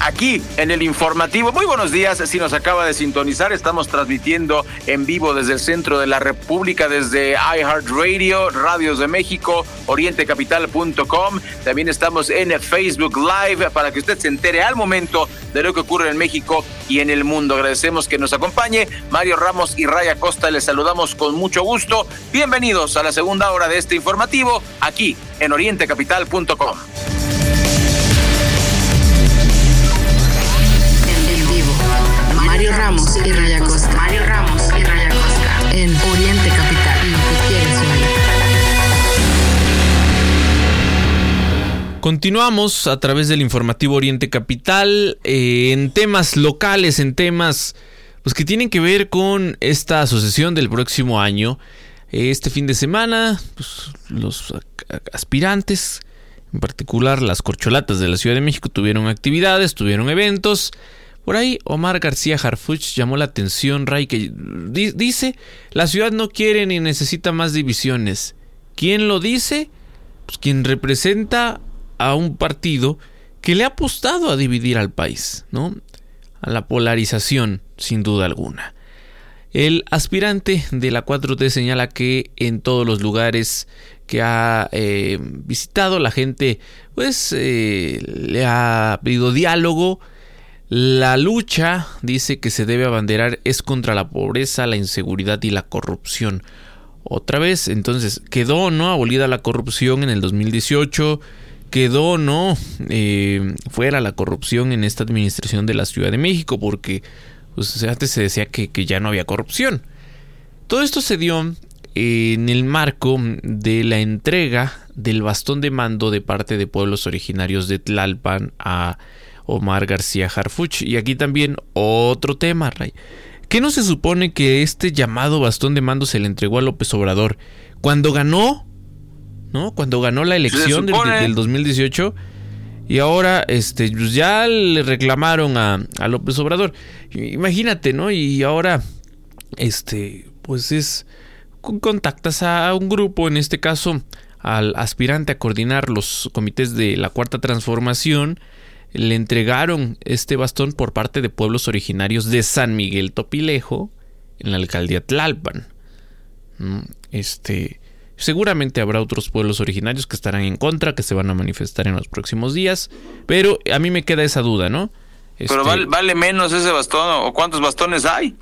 Aquí en el informativo. Muy buenos días, si nos acaba de sintonizar, estamos transmitiendo en vivo desde el centro de la República, desde iHeartRadio, Radios de México, orientecapital.com. También estamos en Facebook Live para que usted se entere al momento de lo que ocurre en México y en el mundo. Agradecemos que nos acompañe Mario Ramos y Raya Costa. Les saludamos con mucho gusto. Bienvenidos a la segunda hora de este informativo aquí en orientecapital.com. Mario Ramos y Raya Costa. Mario Ramos y Raya Costa. En Oriente Capital. Lo que quieres oír. Continuamos a través del informativo Oriente Capital eh, en temas locales, en temas pues, que tienen que ver con esta asociación del próximo año. Este fin de semana, pues, los aspirantes, en particular las corcholatas de la Ciudad de México, tuvieron actividades, tuvieron eventos. Por ahí Omar García Harfuch llamó la atención, Ray, que dice, la ciudad no quiere ni necesita más divisiones. ¿Quién lo dice? Pues quien representa a un partido que le ha apostado a dividir al país, ¿no? A la polarización, sin duda alguna. El aspirante de la 4T señala que en todos los lugares que ha eh, visitado la gente pues eh, le ha pedido diálogo, la lucha, dice que se debe abanderar, es contra la pobreza, la inseguridad y la corrupción. Otra vez, entonces, quedó no abolida la corrupción en el 2018, quedó no eh, fuera la corrupción en esta administración de la Ciudad de México, porque pues, antes se decía que, que ya no había corrupción. Todo esto se dio en el marco de la entrega del bastón de mando de parte de pueblos originarios de Tlalpan a Omar García Harfuch. Y aquí también otro tema, Ray. ¿Qué no se supone que este llamado bastón de mando se le entregó a López Obrador cuando ganó? ¿No? Cuando ganó la elección del, 2018. Y ahora, este, pues ya le reclamaron a, a, López Obrador. Imagínate, ¿no? Y ahora, este, pues es, contactas a un grupo, en este caso, al aspirante a coordinar los comités de la Cuarta Transformación, le entregaron este bastón por parte de pueblos originarios de San Miguel Topilejo en la alcaldía Tlalpan. Este, seguramente habrá otros pueblos originarios que estarán en contra, que se van a manifestar en los próximos días, pero a mí me queda esa duda, ¿no? pero vale, vale, menos ese bastón o cuántos bastones hay.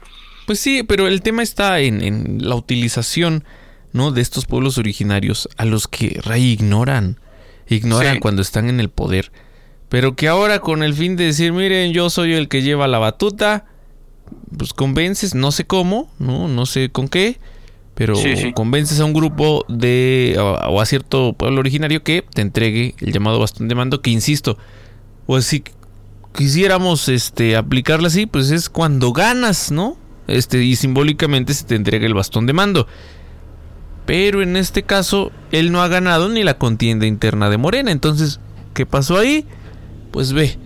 Pues sí, pero el tema está en, la utilización, ¿no? De estos pueblos originarios a los que Ray ignoran, ignoran cuando están en el poder pero que ahora con el fin de decir, miren, yo soy el que lleva la batuta, pues convences, no sé cómo, no, no sé con qué, pero convences a un grupo de o a cierto pueblo originario que te entregue el llamado bastón de mando, que insisto, pues si quisiéramos este aplicarla así, pues es cuando ganas, ¿no? Este y simbólicamente se te entrega el bastón de mando. Pero en este caso él no ha ganado ni la contienda interna de Morena, entonces ¿qué pasó ahí? Pues ve,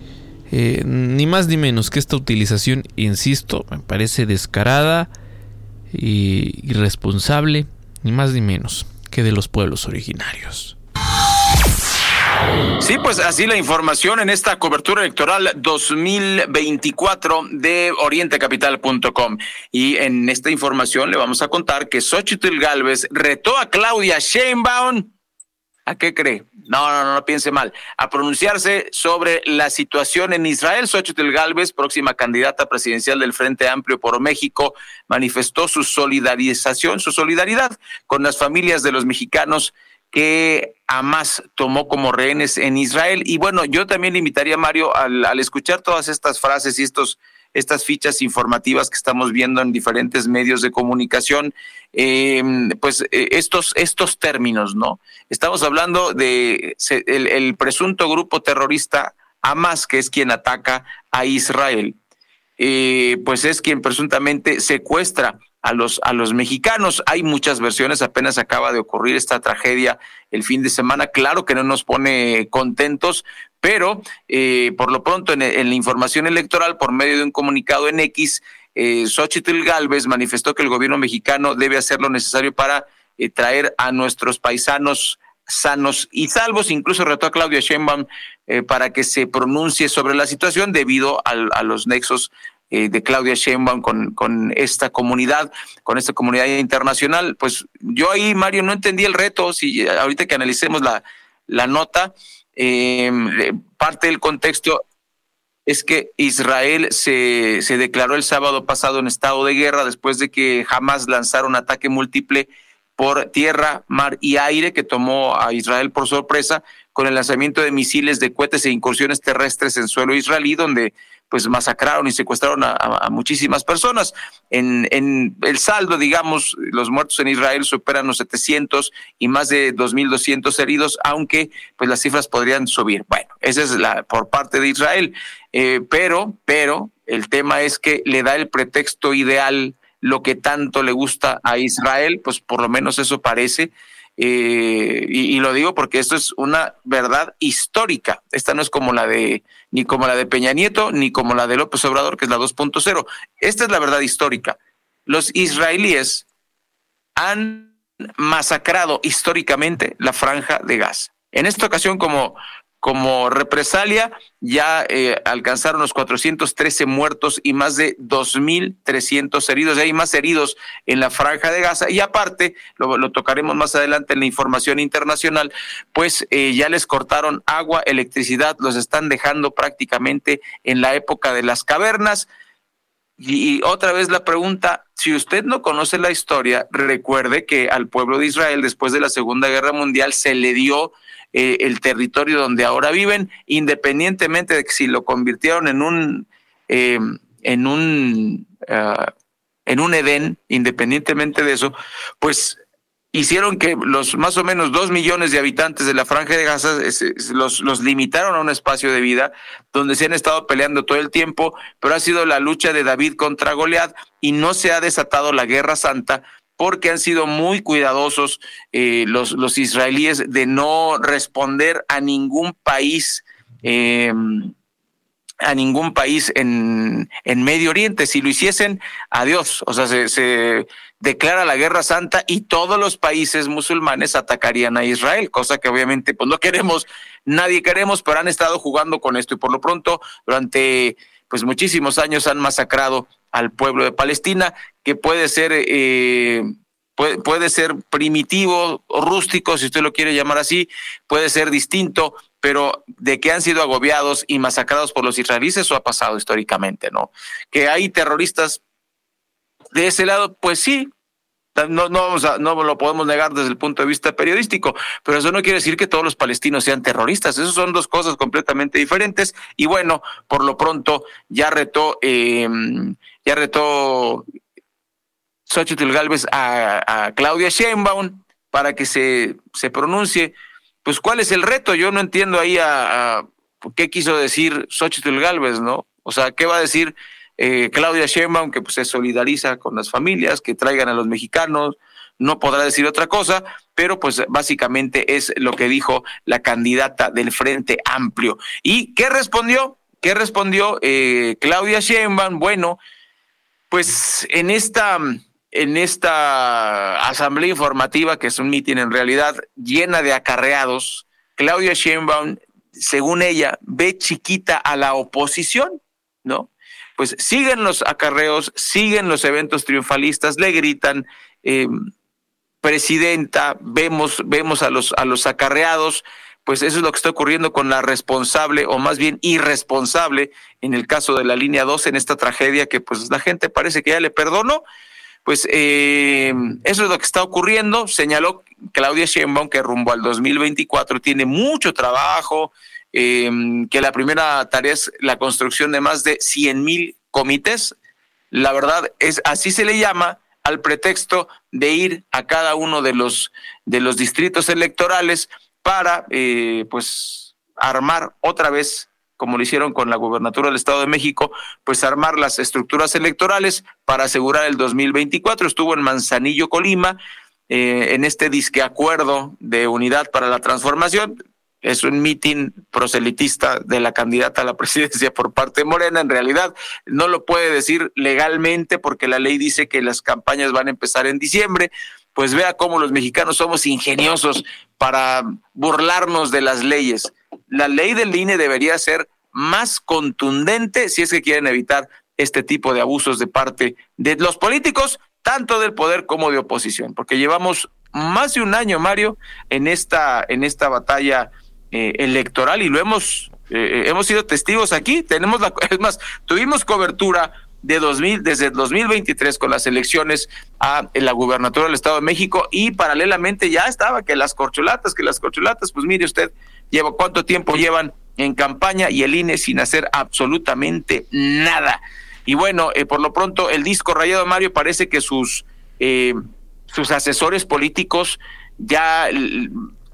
eh, ni más ni menos que esta utilización, insisto, me parece descarada y irresponsable, ni más ni menos que de los pueblos originarios. Sí, pues así la información en esta cobertura electoral 2024 de orientecapital.com. Y en esta información le vamos a contar que Xochitl Galvez retó a Claudia Sheinbaum. ¿A qué cree? No, no, no, no piense mal, a pronunciarse sobre la situación en Israel. Xochitl Galvez, próxima candidata presidencial del Frente Amplio por México, manifestó su solidarización, su solidaridad con las familias de los mexicanos que Hamas tomó como rehenes en Israel. Y bueno, yo también le invitaría a Mario al, al escuchar todas estas frases y estos estas fichas informativas que estamos viendo en diferentes medios de comunicación, em, pues eh, estos, estos términos, ¿no? Estamos hablando de el, presunto grupo terrorista Hamas, que es quien ataca a Israel, eh, pues es quien presuntamente secuestra a los, a los mexicanos. Hay muchas versiones, apenas acaba de ocurrir esta tragedia el fin de semana. Claro que no nos pone contentos, pero eh, por lo pronto en, la información electoral, por medio de un comunicado en X, eh, Xochitl Galvez manifestó que el gobierno mexicano debe hacer lo necesario para eh, traer a nuestros paisanos sanos y salvos. Incluso retó a Claudia Sheinbaum eh, para que se pronuncie sobre la situación debido a los nexos de Claudia Sheinbaum con, esta comunidad, con esta comunidad internacional. Pues yo ahí, Mario, no entendí el reto. Si ahorita que analicemos la nota, eh, parte del contexto es que Israel se, se declaró el sábado pasado en estado de guerra después de que jamás lanzara un ataque múltiple por tierra, mar y aire que tomó a Israel por sorpresa con el lanzamiento de misiles de cohetes e incursiones terrestres en suelo israelí, donde pues masacraron y secuestraron a, muchísimas personas. En, en, el saldo, digamos, los muertos en Israel superan los 700 y más de 2.200 heridos, aunque pues las cifras podrían subir. Bueno, esa es la por parte de Israel, eh, pero, pero el tema es que le da el pretexto ideal lo que tanto le gusta a Israel, pues por lo menos eso parece, eh, y, lo digo porque esto es una verdad histórica. Esta no es como la de, ni como la de Peña Nieto, ni como la de López Obrador, que es la 2.0. Esta es la verdad histórica. Los israelíes han masacrado históricamente la franja de gas. En esta ocasión, como como represalia, ya eh, alcanzaron los 413 muertos y más de 2.300 heridos. hay más heridos en la franja de Gaza. Y aparte, lo, tocaremos más adelante en la información internacional, pues eh, ya les cortaron agua, electricidad, los están dejando prácticamente en la época de las cavernas. Y otra vez la pregunta, si usted no conoce la historia, recuerde que al pueblo de Israel después de la Segunda Guerra Mundial se le dio eh, el territorio donde ahora viven, independientemente de que si lo convirtieron en un, eh, en un, ah, en un Edén, independientemente de eso, pues hicieron que los más o menos dos millones de habitantes de la franja de Gaza los, los limitaron a un espacio de vida donde se han estado peleando todo el tiempo, pero ha sido la lucha de David contra Goliat y no se ha desatado la guerra santa porque han sido muy cuidadosos eh, los, los israelíes de no responder a ningún país. Em, a ningún país en, en, Medio Oriente. Si lo hiciesen, adiós. O sea, se, declara la guerra santa y todos los países musulmanes atacarían a Israel, cosa que obviamente pues no queremos, nadie queremos, pero han estado jugando con esto y por lo pronto durante pues muchísimos años han masacrado al pueblo de Palestina, que puede ser, eh, puede, puede ser primitivo rústico, si usted lo quiere llamar así, puede ser distinto, pero de que han sido agobiados y masacrados por los israelíes, eso ha pasado históricamente, ¿no? Que hay terroristas de ese lado, pues sí, no, no, vamos a, no lo podemos negar desde el punto de vista periodístico, pero eso no quiere decir que todos los palestinos sean terroristas. Esas son dos cosas completamente diferentes. Y bueno, por lo pronto ya retó, eh, ya retó Xochitl Galvez a, a, Claudia Sheinbaum para que se, se pronuncie. Pues, ¿cuál es el reto? Yo no entiendo ahí a, qué quiso decir Xochitl Galvez, ¿no? O sea, ¿qué va a decir? Eh, Claudia Sheinbaum, que pues, se solidariza con las familias, que traigan a los mexicanos, no podrá decir otra cosa, pero pues básicamente es lo que dijo la candidata del Frente Amplio. ¿Y qué respondió? ¿Qué respondió eh, Claudia Sheinbaum? Bueno, pues en esta en esta asamblea informativa, que es un mitin en realidad llena de acarreados, Claudia Sheinbaum, según ella, ve chiquita a la oposición, ¿no? pues siguen los acarreos, siguen los eventos triunfalistas, le gritan, eh, presidenta, vemos, vemos a los, a los acarreados, pues eso es lo que está ocurriendo con la responsable o más bien irresponsable en el caso de la línea 12 en esta tragedia que pues la gente parece que ya le perdonó. Pues eh, eso es lo que está ocurriendo. Señaló Claudia Sheinbaum que rumbo al 2024 tiene mucho trabajo, eh, que la primera tarea es la construcción de más de 100 mil comités. La verdad es así se le llama al pretexto de ir a cada uno de los de los distritos electorales para eh, pues armar otra vez como lo hicieron con la gubernatura del Estado de México, pues armar las estructuras electorales para asegurar el 2024. Estuvo en Manzanillo, Colima, eh, en este disque acuerdo de unidad para la transformación. Es un mitin proselitista de la candidata a la presidencia por parte de Morena. En realidad no lo puede decir legalmente porque la ley dice que las campañas van a empezar en diciembre pues vea cómo los mexicanos somos ingeniosos para burlarnos de las leyes. La ley del INE debería ser más contundente si es que quieren evitar este tipo de abusos de parte de los políticos, tanto del poder como de oposición, porque llevamos más de un año, Mario, en esta, en esta batalla eh, electoral y lo hemos, eh, hemos sido testigos aquí. Tenemos la, es más, tuvimos cobertura de 2000, desde 2023 con las elecciones a la gubernatura del Estado de México y paralelamente ya estaba que las corcholatas, que las corcholatas, pues mire usted, lleva cuánto tiempo llevan en campaña y el INE sin hacer absolutamente nada. Y bueno, eh, por lo pronto el disco rayado Mario parece que sus eh, sus asesores políticos ya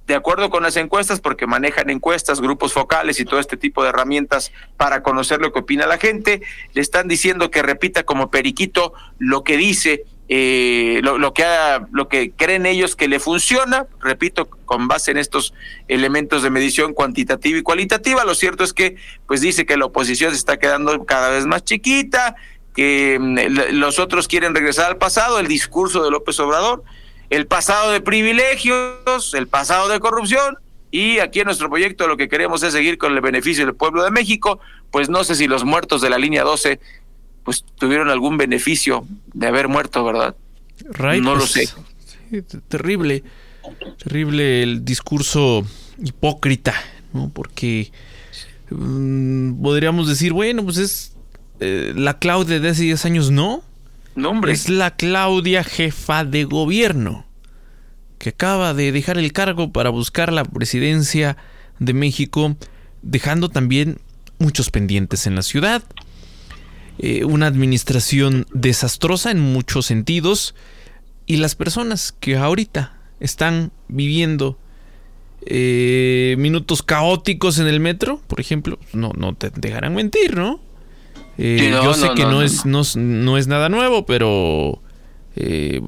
de acuerdo con las encuestas, porque manejan encuestas, grupos focales y todo este tipo de herramientas para conocer lo que opina la gente, le están diciendo que repita como periquito lo que dice, eh, lo, que lo que creen ellos que le funciona, repito, con base en estos elementos de medición cuantitativa y cualitativa. Lo cierto es que, pues dice que la oposición se está quedando cada vez más chiquita, que mm, los otros quieren regresar al pasado, el discurso de López Obrador el pasado de privilegios, el pasado de corrupción, y aquí en nuestro proyecto lo que queremos es seguir con el beneficio del pueblo de México, pues no sé si los muertos de la línea 12 pues tuvieron algún beneficio de haber muerto, ¿verdad? no lo sé. terrible, terrible el discurso hipócrita, ¿no? Porque mm, podríamos decir, bueno, pues es eh, la Claudia de hace 10 años, no. Es la Claudia jefa de gobierno, que acaba de dejar el cargo para buscar la presidencia de México, dejando también muchos pendientes en la ciudad. Eh, una administración desastrosa en muchos sentidos y las personas que ahorita están viviendo eh, minutos caóticos en el metro, por ejemplo, no, no te dejarán mentir, ¿no? Eh, yo sé que no, es, no, es nada nuevo, pero eh,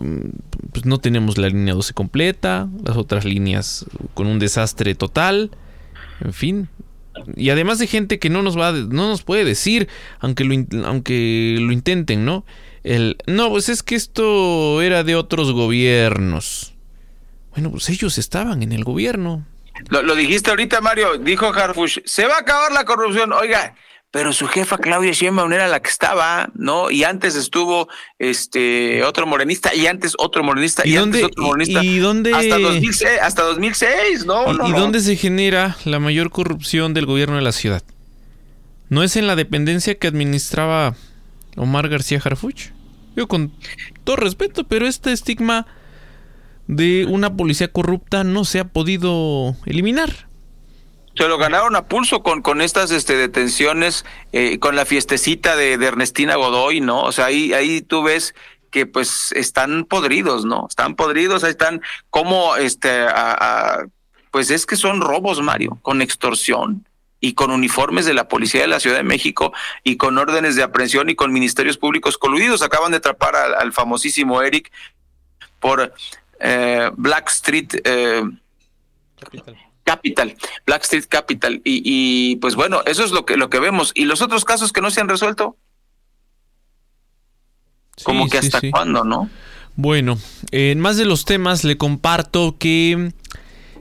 pues no tenemos la línea 12 completa, las otras líneas con un desastre total, en fin. Y además de gente que no nos va, no nos puede decir, aunque lo, aunque lo intenten, ¿no? El, no, pues es que esto era de otros gobiernos. Bueno, pues ellos estaban en el gobierno. Lo, lo dijiste ahorita, Mario, dijo Harfush, se va a acabar la corrupción. Oiga, pero su jefa Claudia Sheinbaum era la que estaba, ¿no? Y antes estuvo este otro morenista y antes otro morenista y, antes otro morenista. ¿Y, dónde hasta 2006, hasta 2006 ¿no? ¿Y, dónde se genera la mayor corrupción del gobierno de la ciudad? ¿No es en la dependencia que administraba Omar García Harfuch? Yo con todo respeto, pero este estigma de una policía corrupta no se ha podido eliminar se lo ganaron a pulso con, con estas este, detenciones, eh, con la fiestecita de, Ernestina Godoy, ¿no? O sea, ahí, ahí tú ves que pues están podridos, ¿no? Están podridos, ahí están como, este, pues es que son robos, Mario, con extorsión y con uniformes de la policía de la Ciudad de México y con órdenes de aprehensión y con ministerios públicos coludidos. Acaban de atrapar al, famosísimo Eric por eh, Black Street. Eh, Capital, Blackstreet Capital. Y, pues bueno, eso es lo que, lo que vemos. ¿Y los otros casos que no se han resuelto? Como que hasta cuándo, ¿no? Bueno, en más de los temas le comparto que,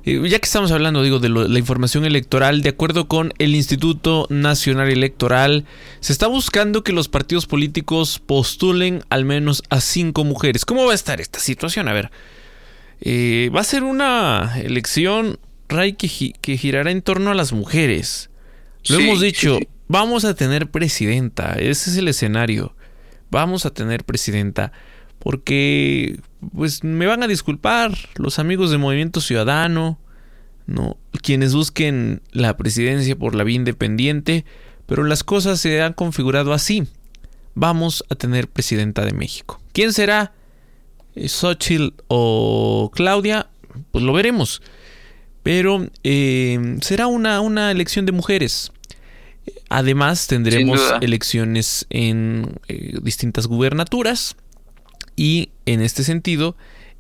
eh, ya que estamos hablando, digo, de la información electoral, de acuerdo con el Instituto Nacional Electoral, se está buscando que los partidos políticos postulen al menos a cinco mujeres. ¿Cómo va a estar esta situación? A ver, eh, va a ser una elección Ray, que, girará en torno a las mujeres. Lo hemos dicho, vamos a tener presidenta, ese es el escenario. Vamos a tener presidenta porque pues me van a disculpar los amigos de Movimiento Ciudadano, no quienes busquen la presidencia por la vía independiente, pero las cosas se han configurado así. Vamos a tener presidenta de México. ¿Quién será? Xochitl o Claudia? Pues lo veremos. Pero eh, será una, una elección de mujeres. Además, tendremos elecciones en eh, distintas gubernaturas. Y en este sentido,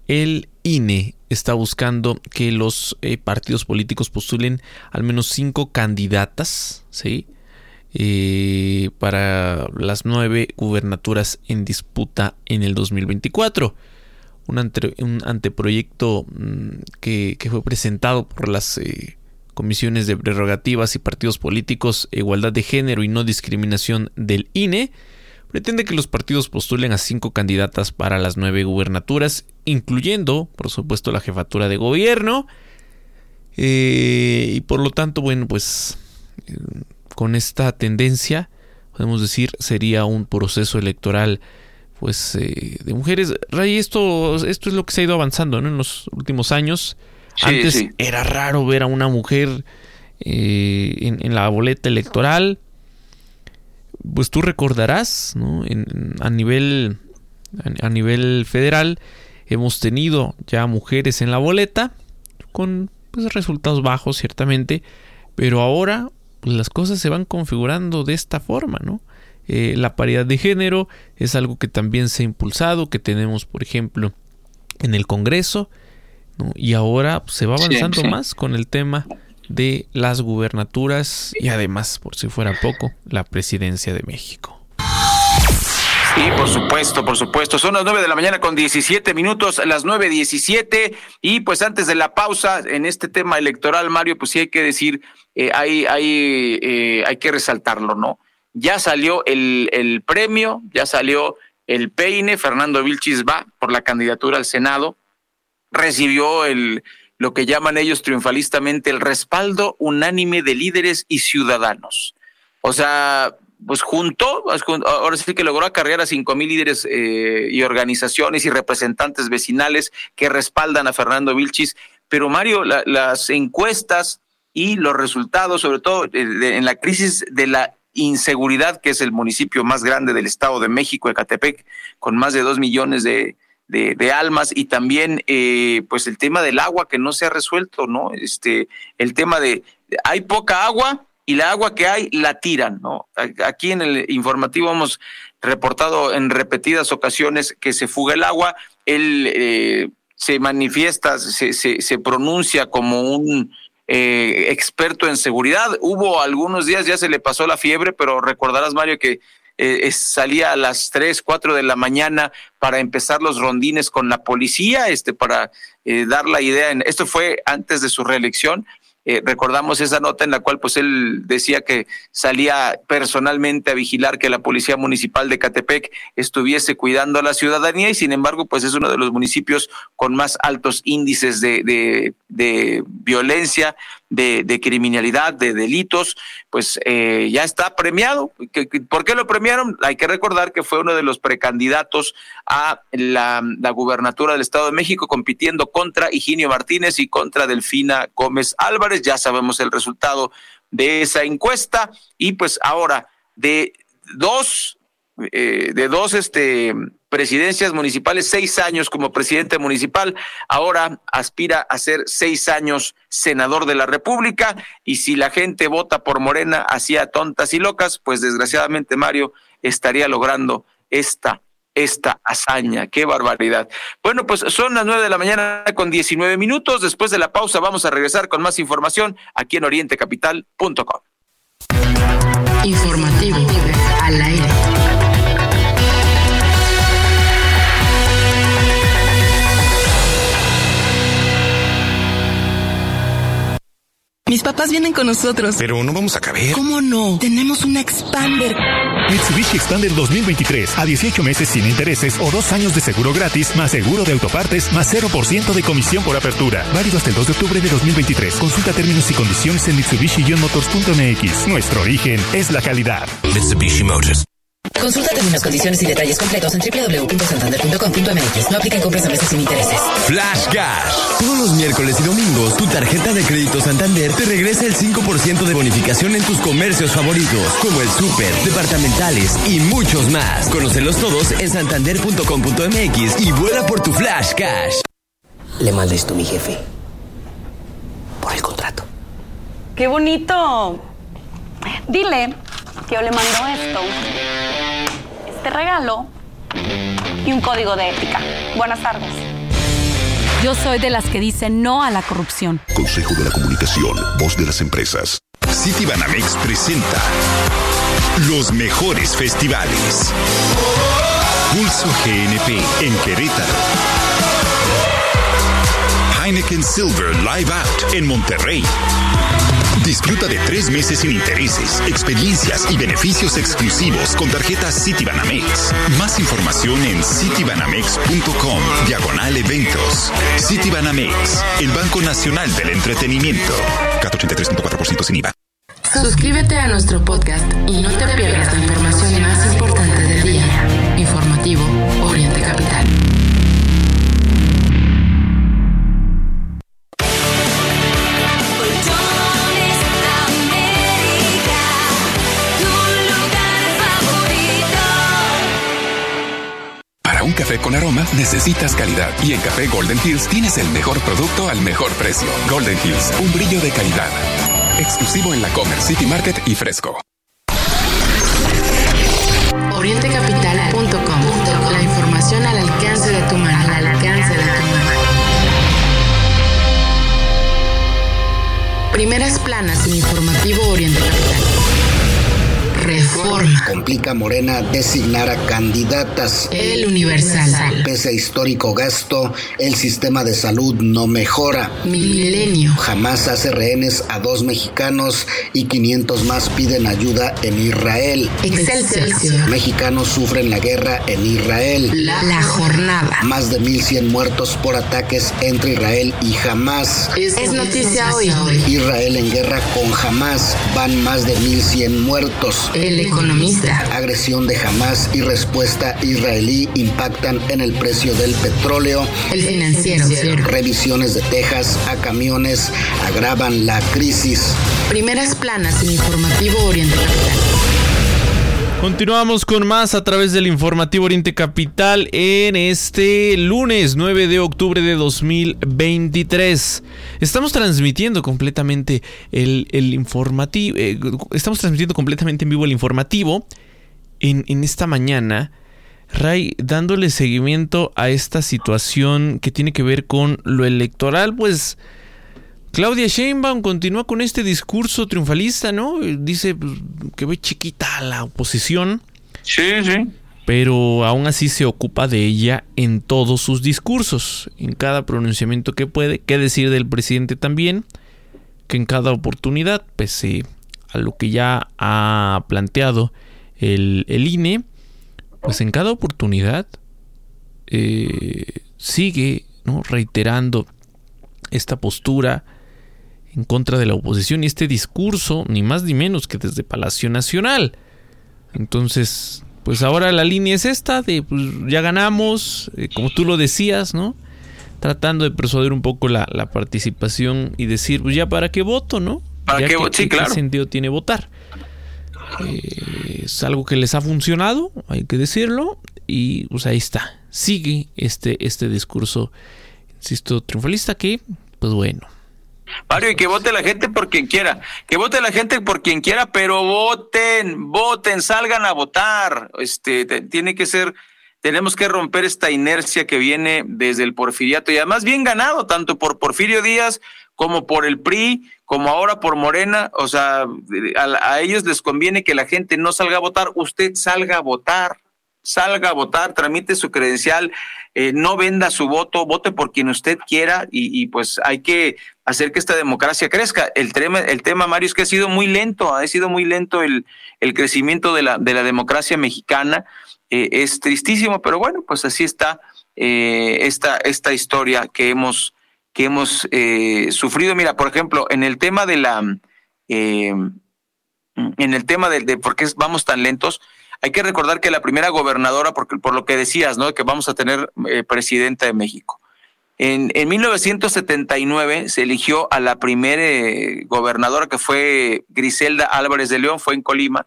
el INE está buscando que los eh, partidos políticos postulen al menos cinco candidatas, ¿sí? Eh, para las nueve gubernaturas en disputa en el 2024. Un, un anteproyecto mm, que, que, fue presentado por las eh, comisiones de prerrogativas y partidos políticos, igualdad de género y no discriminación del INE, pretende que los partidos postulen a cinco candidatas para las nueve gubernaturas, incluyendo, por supuesto, la jefatura de gobierno. Eh, y por lo tanto, bueno, pues eh, con esta tendencia, podemos decir, sería un proceso electoral pues eh, de mujeres. Ray, esto, esto es lo que se ha ido avanzando en los últimos años. Antes era raro ver a una mujer en, la boleta electoral pues tú recordarás, ¿no? a, nivel, a, nivel federal hemos tenido ya mujeres en la boleta con pues, resultados bajos ciertamente, pero ahora pues, las cosas se van configurando de esta forma, ¿no? Eh, la paridad de género es algo que también se ha impulsado, que tenemos, por ejemplo, en el Congreso, y ahora se va avanzando más con el tema de las gubernaturas y además, por si fuera poco, la presidencia de México. Sí, por supuesto, por supuesto. Son las nueve de la mañana con 17 minutos, las nueve diecisiete. Y pues antes de la pausa en este tema electoral, Mario, pues sí hay que decir, eh, hay, hay, eh, hay que resaltarlo, ¿no? Ya salió el, el premio, ya salió el peine. Fernando Vilchis va por la candidatura al Senado. Recibió el, lo que llaman ellos triunfalistamente el respaldo unánime de líderes y ciudadanos. O sea, pues juntó, ahora sí que logró acarrear a cinco mil líderes eh, y organizaciones y representantes vecinales que respaldan a Fernando Vilchis. Pero Mario, las encuestas y los resultados, sobre todo eh, en la crisis de la inseguridad, que es el municipio más grande del Estado de México, Ecatepec, con más de dos millones de, de, almas y también eh, pues el tema del agua que no se ha resuelto, ¿no? Este, el tema de hay poca agua y la agua que hay la tiran, ¿no? Aquí en el informativo hemos reportado en repetidas ocasiones que se fuga el agua, él eh, se manifiesta, se, se, se pronuncia como un eh, experto en seguridad. Hubo algunos días, ya se le pasó la fiebre, pero recordarás, Mario, que eh, salía a las 3, 4 de la mañana para empezar los rondines con la policía, este, para eh, dar la idea. En, esto fue antes de su reelección. Eh, recordamos esa nota en la cual pues él decía que salía personalmente a vigilar que la policía municipal de Catepec estuviese cuidando a la ciudadanía y sin embargo pues es uno de los municipios con más altos índices de, de, de violencia, de, criminalidad, de delitos, pues eh, ya está premiado. ¿Por qué lo premiaron? Hay que recordar que fue uno de los precandidatos a la, la gubernatura del Estado de México, compitiendo contra Higinio Martínez y contra Delfina Gómez Álvarez. Ya sabemos el resultado de esa encuesta y pues ahora de dos eh, de dos este, presidencias municipales, seis años como presidente municipal, ahora aspira a ser seis años senador de la República y si la gente vota por Morena hacía tontas y locas, pues desgraciadamente Mario estaría logrando esta esta hazaña. Qué barbaridad. Bueno, pues son las nueve de la mañana con diecinueve minutos. Después de la pausa vamos a regresar con más información aquí en orientecapital.com. Informativo al. Mis papás vienen con nosotros. Pero no vamos a caber. ¿Cómo no? Tenemos una Expander. Mitsubishi Expander 2023 a 18 meses sin intereses o dos años de seguro gratis, más seguro de autopartes, más 0% de comisión por apertura. Válido hasta el 2 de octubre de 2023. Consulta términos y condiciones en Mitsubishi-motors.mx. Nuestro origen es la calidad. Mitsubishi Motors. Consulta términos, condiciones y detalles completos en www.santander.com.mx. No aplican compras a meses sin intereses. Flash Cash. Todos los miércoles y domingos, tu tarjeta de crédito Santander te regresa el 5% de bonificación en tus comercios favoritos, como el súper, departamentales y muchos más. Conócelos todos en santander.com.mx y vuela por tu Flash Cash. Le manda esto a mi jefe. Por el contrato. ¡Qué bonito! Dile que yo le mando esto, este regalo y un código de ética. Buenas tardes. Yo soy de las que dicen no a la corrupción. Consejo de la Comunicación, voz de las empresas. City Banamex presenta los mejores festivales. Pulso GNP en Querétaro. Heineken Silver Live Out en Monterrey. Disfruta de tres meses sin intereses, experiencias y beneficios exclusivos con tarjetas Citibanamex. Más información en citibanamex.com, diagonal eventos. Citibanamex, el Banco Nacional del Entretenimiento. 483.4% sin IVA. Suscríbete a nuestro podcast y no te pierdas café con aroma necesitas calidad y en Café Golden Hills tienes el mejor producto al mejor precio. Golden Hills, un brillo de calidad. Exclusivo en la Comer City Market y Fresco. Orientecapital.com. La información al alcance de tu mano. Al alcance de tu mano. Primeras planas en informativo Oriente Capital. Reforma. Complica Morena designar a candidatas. El Universal. Pese a histórico gasto, el sistema de salud no mejora. Milenio. Jamás hace rehenes a dos mexicanos y 500 más piden ayuda en Israel. Excelsior. Mexicanos sufren la guerra en Israel. La, la jornada. Más de 1100 muertos por ataques entre Israel y Hamas. Es, es noticia hoy. Israel en guerra con Hamas. Van más de 1100 muertos. El economista. Agresión de Hamas y respuesta israelí impactan en el precio del petróleo. El financiero. Revisiones de Texas a camiones agravan la crisis. Primeras planas en informativo Oriente Capital. Continuamos con más a través del informativo Oriente Capital en este lunes 9 de octubre de 2023. Estamos transmitiendo completamente el, el informativo, eh, estamos transmitiendo completamente en vivo el informativo en, en esta mañana. Ray, dándole seguimiento a esta situación que tiene que ver con lo electoral, pues Claudia Sheinbaum continúa con este discurso triunfalista, ¿no? Dice pues, que ve chiquita la oposición. Sí, sí. Pero aún así se ocupa de ella en todos sus discursos, en cada pronunciamiento que puede. ¿Qué decir del presidente también? Que en cada oportunidad, pese a lo que ya ha planteado el, el INE, pues en cada oportunidad eh, sigue ¿no? reiterando esta postura en contra de la oposición y este discurso, ni más ni menos que desde Palacio Nacional. Entonces, pues ahora la línea es esta de pues ya ganamos, eh, como tú lo decías, ¿no? Tratando de persuadir un poco la, la participación y decir, pues ya para qué voto, ¿no? Para ya qué, que, sí, claro. ¿Qué sentido tiene votar? Eh, es algo que les ha funcionado, hay que decirlo, y pues ahí está. Sigue este, este discurso, insisto, triunfalista que, pues bueno, Mario, y que vote la gente por quien quiera, que vote la gente por quien quiera, pero voten, voten, salgan a votar. Este, tiene que ser, tenemos que romper esta inercia que viene desde el porfiriato y además bien ganado, tanto por Porfirio Díaz como por el PRI, como ahora por Morena. O sea, a, a ellos les conviene que la gente no salga a votar, usted salga a votar. salga a votar, tramite su credencial, eh, no venda su voto, vote por quien usted quiera y, pues hay que hacer que esta democracia crezca. El tema, el tema, Mario, es que ha sido muy lento, ha sido muy lento el, el crecimiento de la, de la democracia mexicana. Eh, es tristísimo, pero bueno, pues así está eh, esta, esta historia que hemos, que hemos sufrido. Mira, por ejemplo, en el tema de la... en el tema de, de por qué vamos tan lentos, hay que recordar que la primera gobernadora, porque, por lo que decías, ¿no? Que vamos a tener eh, presidenta de México. En, en, 1979 se eligió a la primera eh, gobernadora que fue Griselda Álvarez de León, fue en Colima,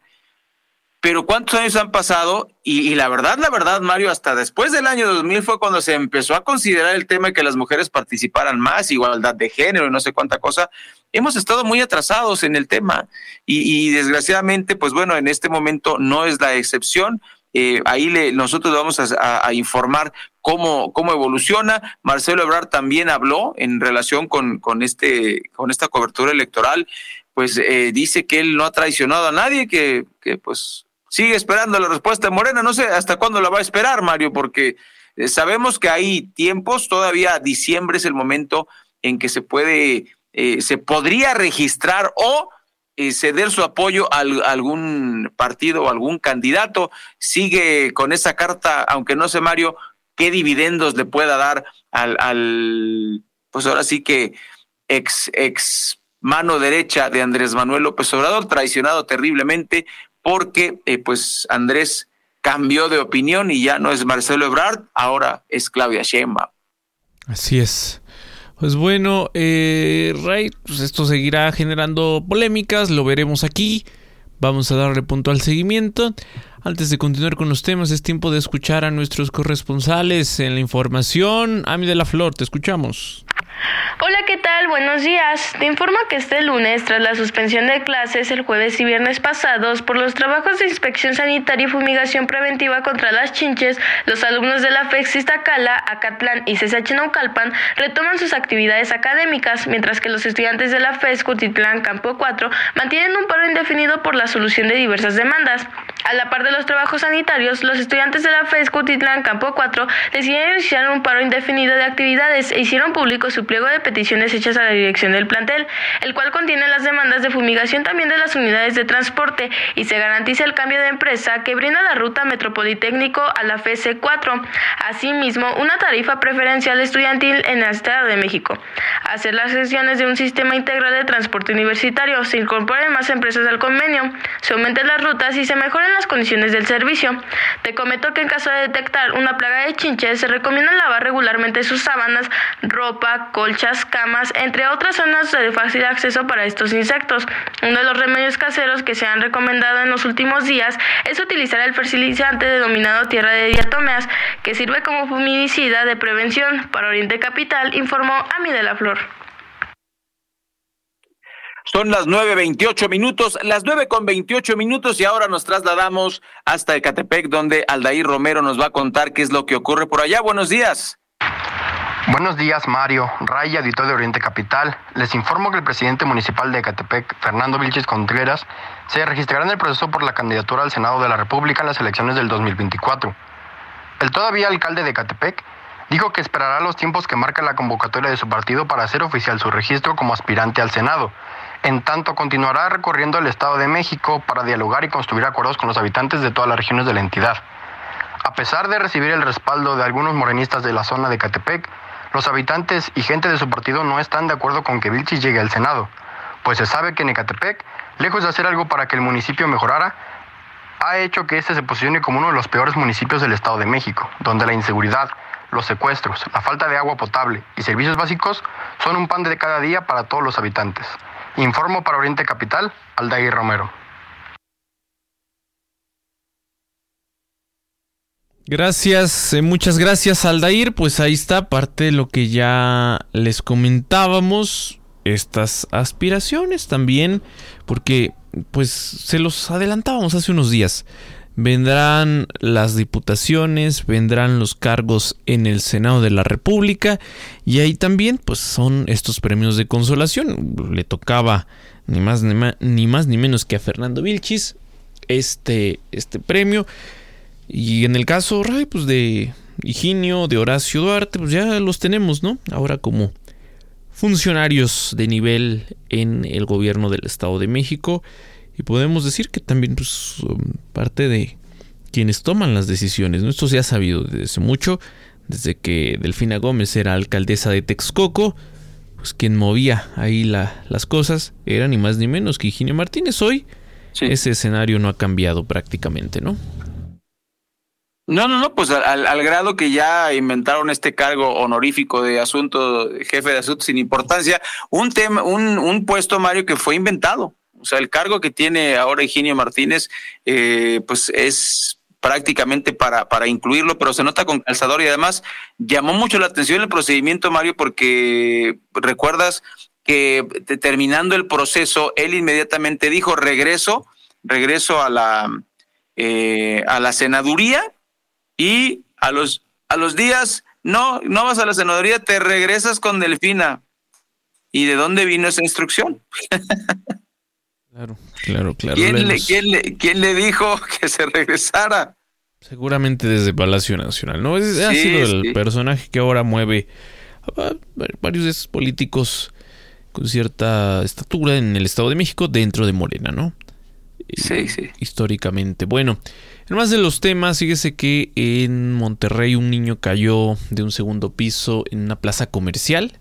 pero ¿cuántos años han pasado? Y, la verdad, la verdad, Mario, hasta después del año 2000 fue cuando se empezó a considerar el tema de que las mujeres participaran más, igualdad de género y no sé cuánta cosa. Hemos estado muy atrasados en el tema y, desgraciadamente, pues bueno, en este momento no es la excepción. Eh, ahí le, nosotros vamos a, informar cómo, cómo evoluciona. Marcelo Ebrard también habló en relación con, con, este, con esta cobertura electoral pues eh, dice que él no ha traicionado a nadie, que, que pues sigue esperando la respuesta de Morena. No sé hasta cuándo la va a esperar, Mario, porque eh, sabemos que hay tiempos, todavía diciembre es el momento en que se puede, eh, se podría registrar o eh, ceder su apoyo a, algún partido o algún candidato. Sigue con esa carta, aunque no sé, Mario, qué dividendos le pueda dar al, al pues ahora sí que ex, ex mano derecha de Andrés Manuel López Obrador, traicionado terriblemente porque eh, pues Andrés cambió de opinión y ya no es Marcelo Ebrard, ahora es Claudia Sheinbaum. Así es. Pues bueno, eh, Ray, pues esto seguirá generando polémicas, lo veremos aquí. Vamos a darle punto al seguimiento. Antes de continuar con los temas, es tiempo de escuchar a nuestros corresponsales en la información. Ami de la Flor, te escuchamos. Hola, ¿qué tal? Buenos días. Te informo que este lunes, tras la suspensión de clases el jueves y viernes pasados por los trabajos de inspección sanitaria y fumigación preventiva contra las chinches, los alumnos de la FEX Iztacala, Acatlán y CSH Naucalpan retoman sus actividades académicas, mientras que los estudiantes de la FES Cutitlán Campo 4 mantienen un paro indefinido por la solución de diversas demandas. A la par de los trabajos sanitarios, los estudiantes de la FES Cutitlán Campo 4 decidieron iniciar un paro indefinido de actividades e hicieron público su pliego de peticiones hechas a la dirección del plantel, el cual contiene las demandas de fumigación también de las unidades de transporte y se garantiza el cambio de empresa que brinda la ruta metropolitécnico a la FEC 4. Asimismo, una tarifa preferencial estudiantil en el Estado de México. Hacer las gestiones de un sistema integral de transporte universitario, se incorporen más empresas al convenio, se aumenten las rutas y se mejoren las condiciones del servicio. Te comento que en caso de detectar una plaga de chinches, se recomienda lavar regularmente sus sábanas, ropa, colchas, camas, entre otras zonas de fácil acceso para estos insectos. Uno de los remedios caseros que se han recomendado en los últimos días es utilizar el fertilizante denominado tierra de diatomeas, que sirve como fumigicida de prevención. Para Oriente Capital, informó Ami de la Flor. Son las 9.28 minutos, las nueve con veintiocho minutos y ahora nos trasladamos hasta Ecatepec donde Aldair Romero nos va a contar qué es lo que ocurre por allá. Buenos días. Buenos días, Mario. Raya, editor de Oriente Capital. Les informo que el presidente municipal de Ecatepec, Fernando Vilches Contreras, se registrará en el proceso por la candidatura al Senado de la República en las elecciones del 2024. El todavía alcalde de Ecatepec dijo que esperará los tiempos que marca la convocatoria de su partido para hacer oficial su registro como aspirante al Senado. En tanto, continuará recorriendo el Estado de México para dialogar y construir acuerdos con los habitantes de todas las regiones de la entidad. A pesar de recibir el respaldo de algunos morenistas de la zona de Ecatepec, los habitantes y gente de su partido no están de acuerdo con que Vilchis llegue al Senado, pues se sabe que en Ecatepec, lejos de hacer algo para que el municipio mejorara, ha hecho que este se posicione como uno de los peores municipios del Estado de México, donde la inseguridad, los secuestros, la falta de agua potable y servicios básicos son un pan de cada día para todos los habitantes. Informo para Oriente Capital, Aldair Romero. Gracias, eh, muchas gracias Aldair. Pues ahí está parte de lo que ya les comentábamos. Estas aspiraciones también, porque pues se los adelantábamos hace unos días. Vendrán las diputaciones, vendrán los cargos en el Senado de la República y ahí también pues son estos premios de consolación. Le tocaba ni más ni, más ni, menos que a Fernando Vilchis este, este premio. Y en el caso, Ray, pues de Higinio, de Horacio Duarte, pues ya los tenemos, ¿no? Ahora como funcionarios de nivel en el gobierno del Estado de México. Y podemos decir que también pues, son parte de quienes toman las decisiones. ¿no? Esto se ha sabido desde hace mucho, desde que Delfina Gómez era alcaldesa de Texcoco, pues quien movía ahí la, las cosas era ni más ni menos que Higinio Martínez. Hoy ese escenario no ha cambiado prácticamente, ¿no? No, no, no, pues al, grado que ya inventaron este cargo honorífico de asunto, jefe de asuntos sin importancia, un tema, un, un puesto, Mario, que fue inventado. O sea, el cargo que tiene ahora Higinio Martínez, eh, pues es prácticamente para, para incluirlo, pero se nota con calzador y además llamó mucho la atención el procedimiento, Mario, porque recuerdas que terminando el proceso, él inmediatamente dijo regreso, regreso a la, eh, a la senaduría y a los, a los días, no, no vas a la senaduría, te regresas con Delfina. ¿Y de dónde vino esa instrucción? claro, claro, claro. ¿Quién le, ¿quién, le, ¿Quién le dijo que se regresara? Seguramente desde Palacio Nacional, ¿no? Es, sí, ha sido el sí. personaje que ahora mueve a varios de esos políticos con cierta estatura en el Estado de México dentro de Morena, ¿no? Sí, sí. Históricamente. Bueno, en más de los temas, fíjese que en Monterrey un niño cayó de un segundo piso en una plaza comercial.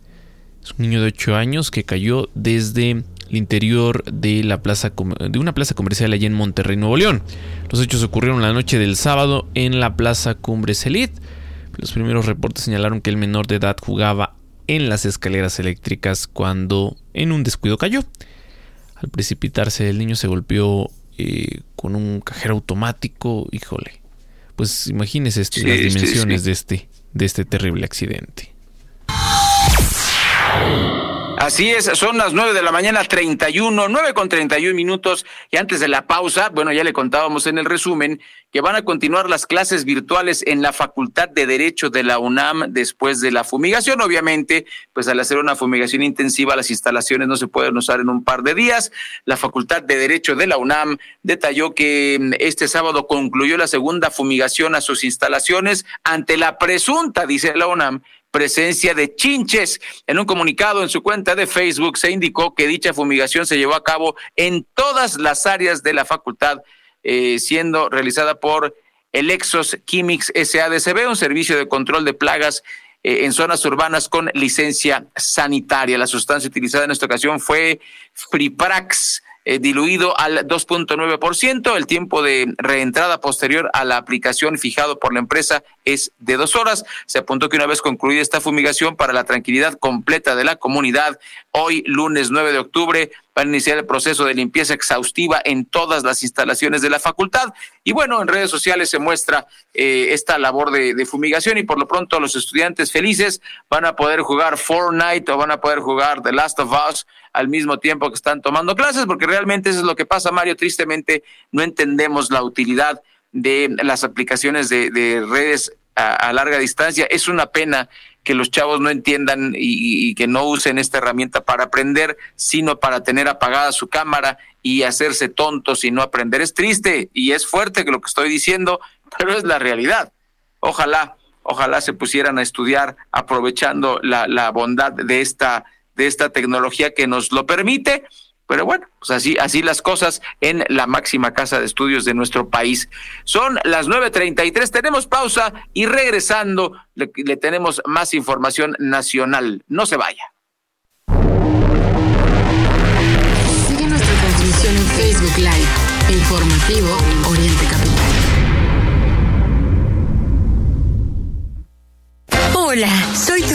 Es un niño de 8 años que cayó desde el interior de, de una plaza comercial allí en Monterrey, Nuevo León. Los hechos ocurrieron la noche del sábado en la plaza Cumbres Elite. Los primeros reportes señalaron que el menor de edad jugaba en las escaleras eléctricas cuando en un descuido cayó. Al precipitarse el niño se golpeó eh, con un cajero automático, híjole. Pues imagínese este, sí, las dimensiones sí, sí. de este de este terrible accidente. Así es, son las 9 de la mañana 31, 9 con 31 minutos y antes de la pausa, bueno, ya le contábamos en el resumen que van a continuar las clases virtuales en la Facultad de Derecho de la UNAM después de la fumigación. Obviamente, pues al hacer una fumigación intensiva, las instalaciones no se pueden usar en un par de días. La Facultad de Derecho de la UNAM detalló que mm, este sábado concluyó la segunda fumigación a sus instalaciones ante la presunta, dice la UNAM, presencia de chinches. En un comunicado en su cuenta de Facebook se indicó que dicha fumigación se llevó a cabo en todas las áreas de la facultad, eh, siendo realizada por el Exos Chemics SADCB, un servicio de control de plagas eh, en zonas urbanas con licencia sanitaria. La sustancia utilizada en esta ocasión fue Friprax. Eh, diluido al 2.9%. El tiempo de reentrada posterior a la aplicación fijado por la empresa es de dos horas. Se apuntó que una vez concluida esta fumigación para la tranquilidad completa de la comunidad, hoy lunes 9 de octubre van a iniciar el proceso de limpieza exhaustiva en todas las instalaciones de la facultad. Y bueno, en redes sociales se muestra eh, esta labor de, de, fumigación y por lo pronto los estudiantes felices van a poder jugar Fortnite o van a poder jugar The Last of Us al mismo tiempo que están tomando clases, porque realmente eso es lo que pasa, Mario. Tristemente no entendemos la utilidad de las aplicaciones de, de redes a, larga distancia. Es una pena que los chavos no entiendan y, y, que no usen esta herramienta para aprender, sino para tener apagada su cámara y hacerse tontos y no aprender. Es triste y es fuerte que lo que estoy diciendo, pero es la realidad. Ojalá, ojalá se pusieran a estudiar aprovechando la, la bondad de esta de esta tecnología que nos lo permite. Pero bueno, pues así, las cosas en la máxima casa de estudios de nuestro país. Son las 9.33, tenemos pausa y regresando le, le tenemos más información nacional. No se vaya. Sigue nuestra transmisión en Facebook Live, informativo Oriente Capital.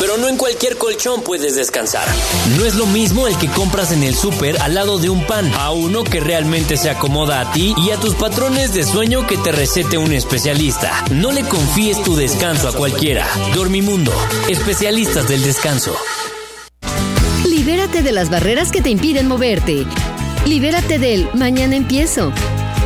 Pero no en cualquier colchón puedes descansar. No es lo mismo el que compras en el súper al lado de un pan, a uno que realmente se acomoda a ti y a tus patrones de sueño que te recete un especialista. No le confíes tu descanso a cualquiera. Dormimundo, especialistas del descanso. Libérate de las barreras que te impiden moverte. Libérate del mañana empiezo.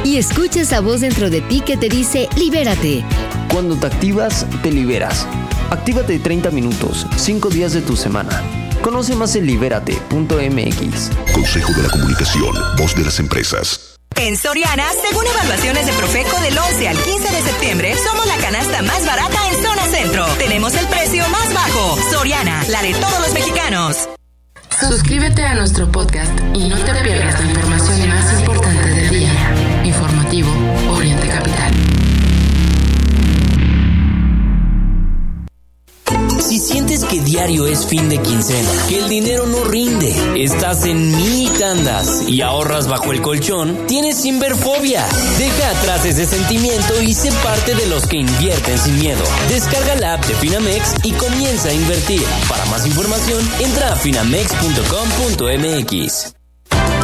Y escucha esa voz dentro de ti que te dice libérate. Cuando te activas, te liberas. Actívate 30 minutos, 5 días de tu semana. Conoce más en libérate.mx. Consejo de la Comunicación, voz de las empresas. En Soriana, según evaluaciones de Profeco del 11 al 15 de septiembre, somos la canasta más barata en zona centro. Tenemos el precio más bajo. Soriana, la de todos los mexicanos. Suscríbete a nuestro podcast y no te pierdas la información más importante del día. Informativo Oriente Capital. Es fin de quincena, que el dinero no rinde, estás en mini tandas y ahorras bajo el colchón, tienes Inverfobia. Deja atrás ese sentimiento y sé parte de los que invierten sin miedo. Descarga la app de Finamex y comienza a invertir. Para más información, entra a finamex.com.mx.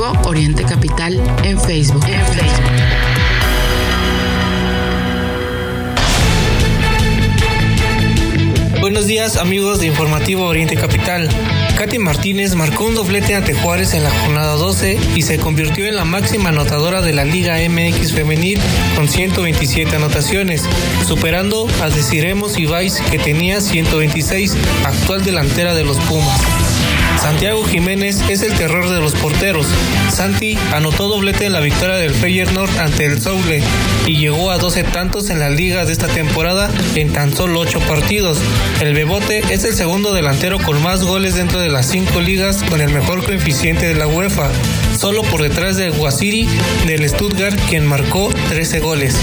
Oriente Capital en Facebook. En Facebook. Buenos días amigos de Informativo Oriente Capital. Katy Martínez marcó un doblete ante Juárez en la jornada 12 y se convirtió en la máxima anotadora de la Liga MX femenil con 127 anotaciones, superando a Desiremos Ibáis que tenía 126, actual delantera de los Pumas. Santiago Jiménez es el terror de los porteros. Santi anotó doblete en la victoria del Feyenoord ante el Soule y llegó a 12 tantos en la liga de esta temporada en tan solo 8 partidos. El Bebote es el segundo delantero con más goles dentro de las 5 ligas con el mejor coeficiente de la UEFA, solo por detrás de Guasiri del Stuttgart quien marcó 13 goles.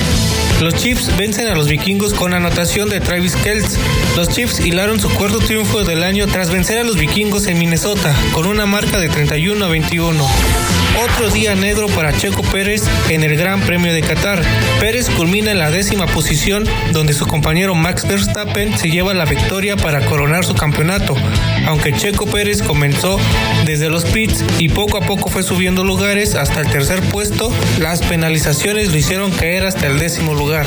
Los Chiefs vencen a los vikingos con anotación de Travis Kelce. Los Chiefs hilaron su cuarto triunfo del año tras vencer a los vikingos en Minnesota con una marca de 31 a 21. Otro día negro para Checo Pérez en el Gran Premio de Qatar. Pérez culmina en la décima posición donde su compañero Max Verstappen se lleva la victoria para coronar su campeonato, aunque Checo Pérez comenzó desde los pits y poco a poco fue subiendo lugares hasta el tercer puesto, las penalizaciones lo hicieron caer hasta el décimo lugar.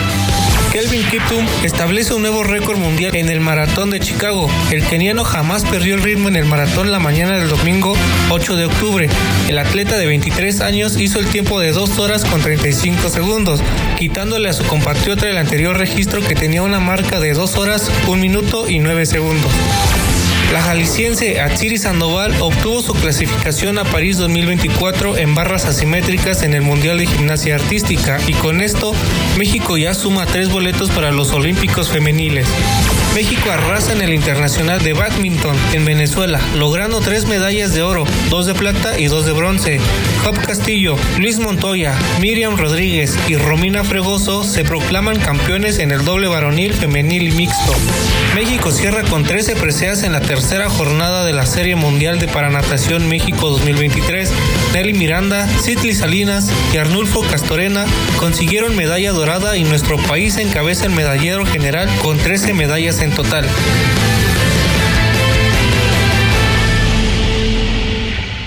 Kelvin Kiptum establece un nuevo récord mundial en el maratón de Chicago. El keniano jamás perdió el ritmo en el maratón la mañana del domingo 8 de octubre. El atleta de 23 años hizo el tiempo de 2 horas con 35 segundos, quitándole a su compatriota el anterior registro que tenía una marca de 2 horas, 1 minuto y 9 segundos. La jalisciense Atsiri Sandoval obtuvo su clasificación a París 2024 en barras asimétricas en el Mundial de Gimnasia Artística y con esto México ya suma tres boletos para los Olímpicos Femeniles. México arrasa en el Internacional de Badminton en Venezuela, logrando tres medallas de oro, dos de plata y dos de bronce. Job Castillo, Luis Montoya, Miriam Rodríguez y Romina Fregoso se proclaman campeones en el doble varonil, femenil y mixto. México cierra con 13 preseas en la tercera jornada de la Serie Mundial de Paranatación México 2023. Nelly Miranda, Citli Salinas y Arnulfo Castorena consiguieron medalla dorada y nuestro país encabeza el medallero general con 13 medallas en total.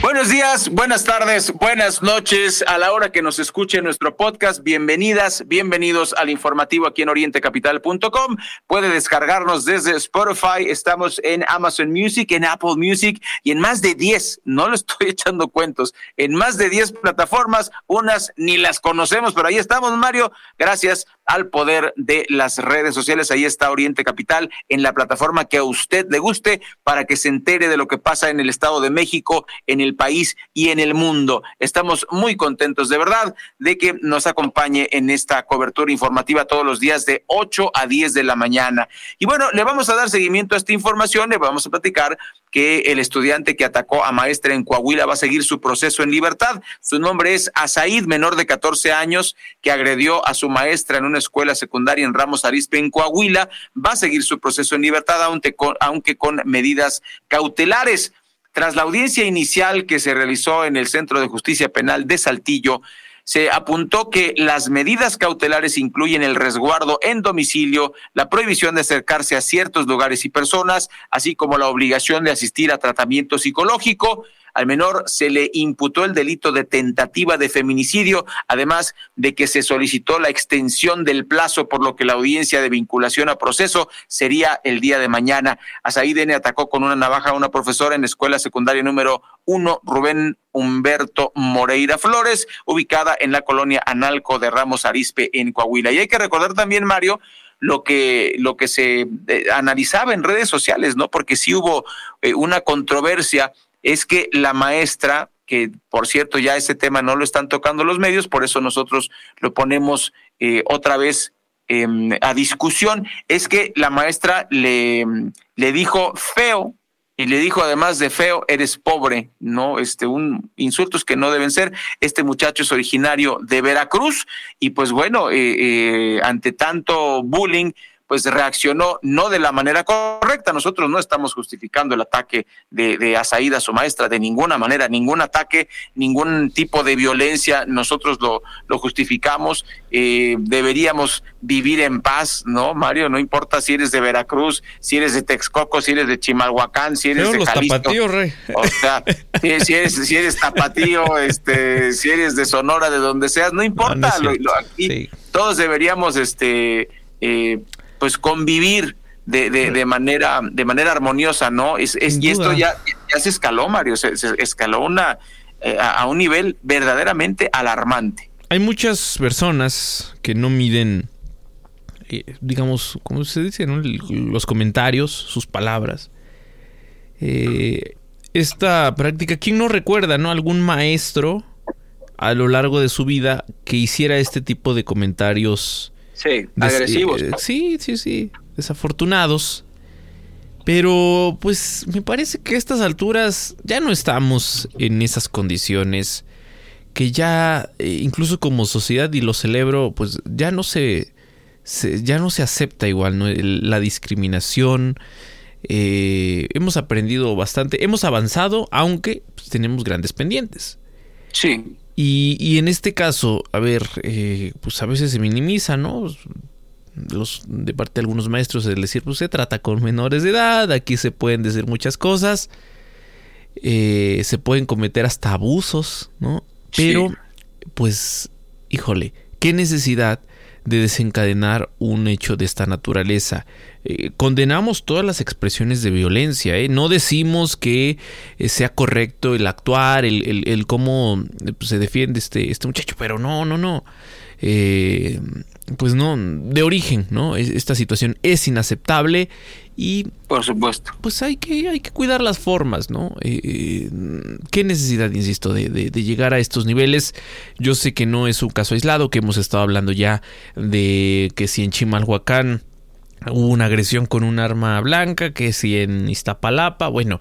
Buenos días, buenas tardes, buenas noches a la hora que nos escuche nuestro podcast. Bienvenidas, bienvenidos al informativo aquí en orientecapital.com. Puede descargarnos desde Spotify, estamos en Amazon Music, en Apple Music y en más de 10, no lo estoy echando cuentos, en más de 10 plataformas, unas ni las conocemos, pero ahí estamos, Mario. Gracias al poder de las redes sociales. Ahí está Oriente Capital en la plataforma que a usted le guste para que se entere de lo que pasa en el Estado de México, en el país y en el mundo. Estamos muy contentos de verdad de que nos acompañe en esta cobertura informativa todos los días de 8 a 10 de la mañana. Y bueno, le vamos a dar seguimiento a esta información, le vamos a platicar que el estudiante que atacó a maestra en Coahuila va a seguir su proceso en libertad. Su nombre es Asaid, menor de 14 años, que agredió a su maestra en una escuela secundaria en Ramos Arizpe, en Coahuila. Va a seguir su proceso en libertad, aunque con, aunque con medidas cautelares. Tras la audiencia inicial que se realizó en el Centro de Justicia Penal de Saltillo, se apuntó que las medidas cautelares incluyen el resguardo en domicilio, la prohibición de acercarse a ciertos lugares y personas, así como la obligación de asistir a tratamiento psicológico, al menor se le imputó el delito de tentativa de feminicidio, además de que se solicitó la extensión del plazo, por lo que la audiencia de vinculación a proceso sería el día de mañana. N atacó con una navaja a una profesora en escuela secundaria número uno, Rubén Humberto Moreira Flores, ubicada en la colonia Analco de Ramos Arispe, en Coahuila. Y hay que recordar también, Mario, lo que, lo que se eh, analizaba en redes sociales, ¿no? Porque sí hubo eh, una controversia es que la maestra, que por cierto ya ese tema no lo están tocando los medios, por eso nosotros lo ponemos eh, otra vez em, a discusión, es que la maestra le, le dijo feo y le dijo además de feo, eres pobre, ¿no? Este, un insultos que no deben ser. Este muchacho es originario de Veracruz y pues bueno, eh, eh, ante tanto bullying, pues reaccionó no de la manera correcta. Nosotros no estamos justificando el ataque de, de Asaída, su maestra, de ninguna manera, ningún ataque, ningún tipo de violencia, nosotros lo, lo justificamos. Eh, deberíamos vivir en paz, ¿no, Mario? No importa si eres de Veracruz, si eres de Texcoco, si eres de Chimalhuacán, si eres de Jalisco. rey. O sea, si, eres, si eres tapatío, este, si eres de Sonora, de donde seas, no importa. No, no lo, lo, aquí todos deberíamos, este, eh, pues convivir de, de, de, manera de manera armoniosa, ¿no? Es, es y esto ya, ya se escaló, Mario, se, se escaló una eh, a un nivel verdaderamente alarmante. Hay muchas personas que no miden, eh, digamos, ¿cómo se dice? No? Los comentarios, sus palabras. Eh, esta práctica, ¿quién no recuerda, no? Algún maestro a lo largo de su vida que hiciera este tipo de comentarios Sí, agresivos. Eh, sí, sí, sí. Desafortunados. Pero pues me parece que a estas alturas ya no estamos en esas condiciones. Que ya, eh, incluso como sociedad, y lo celebro, pues ya no se. se ya no se acepta igual, ¿no? La discriminación. Eh, hemos aprendido bastante. Hemos avanzado, aunque pues, tenemos grandes pendientes. Sí. Y, y, en este caso, a ver, eh, pues a veces se minimiza, ¿no? Los, de parte de algunos maestros, es decir, pues se trata con menores de edad, aquí se pueden decir muchas cosas, eh, se pueden cometer hasta abusos, ¿no? Pero, sí. pues, híjole, qué necesidad de desencadenar un hecho de esta naturaleza. Eh, condenamos todas las expresiones de violencia, ¿eh? no decimos que eh, sea correcto el actuar, el, el, el cómo pues, se defiende este, este muchacho, pero no, no, no. Eh, pues no, de origen, ¿no? Esta situación es inaceptable y... Por supuesto. Pues hay que, hay que cuidar las formas, ¿no? Eh, ¿Qué necesidad, insisto, de, de, de, llegar a estos niveles? Yo sé que no es un caso aislado, que hemos estado hablando ya de que si en Chimalhuacán hubo una agresión con un arma blanca, que si en Iztapalapa, bueno,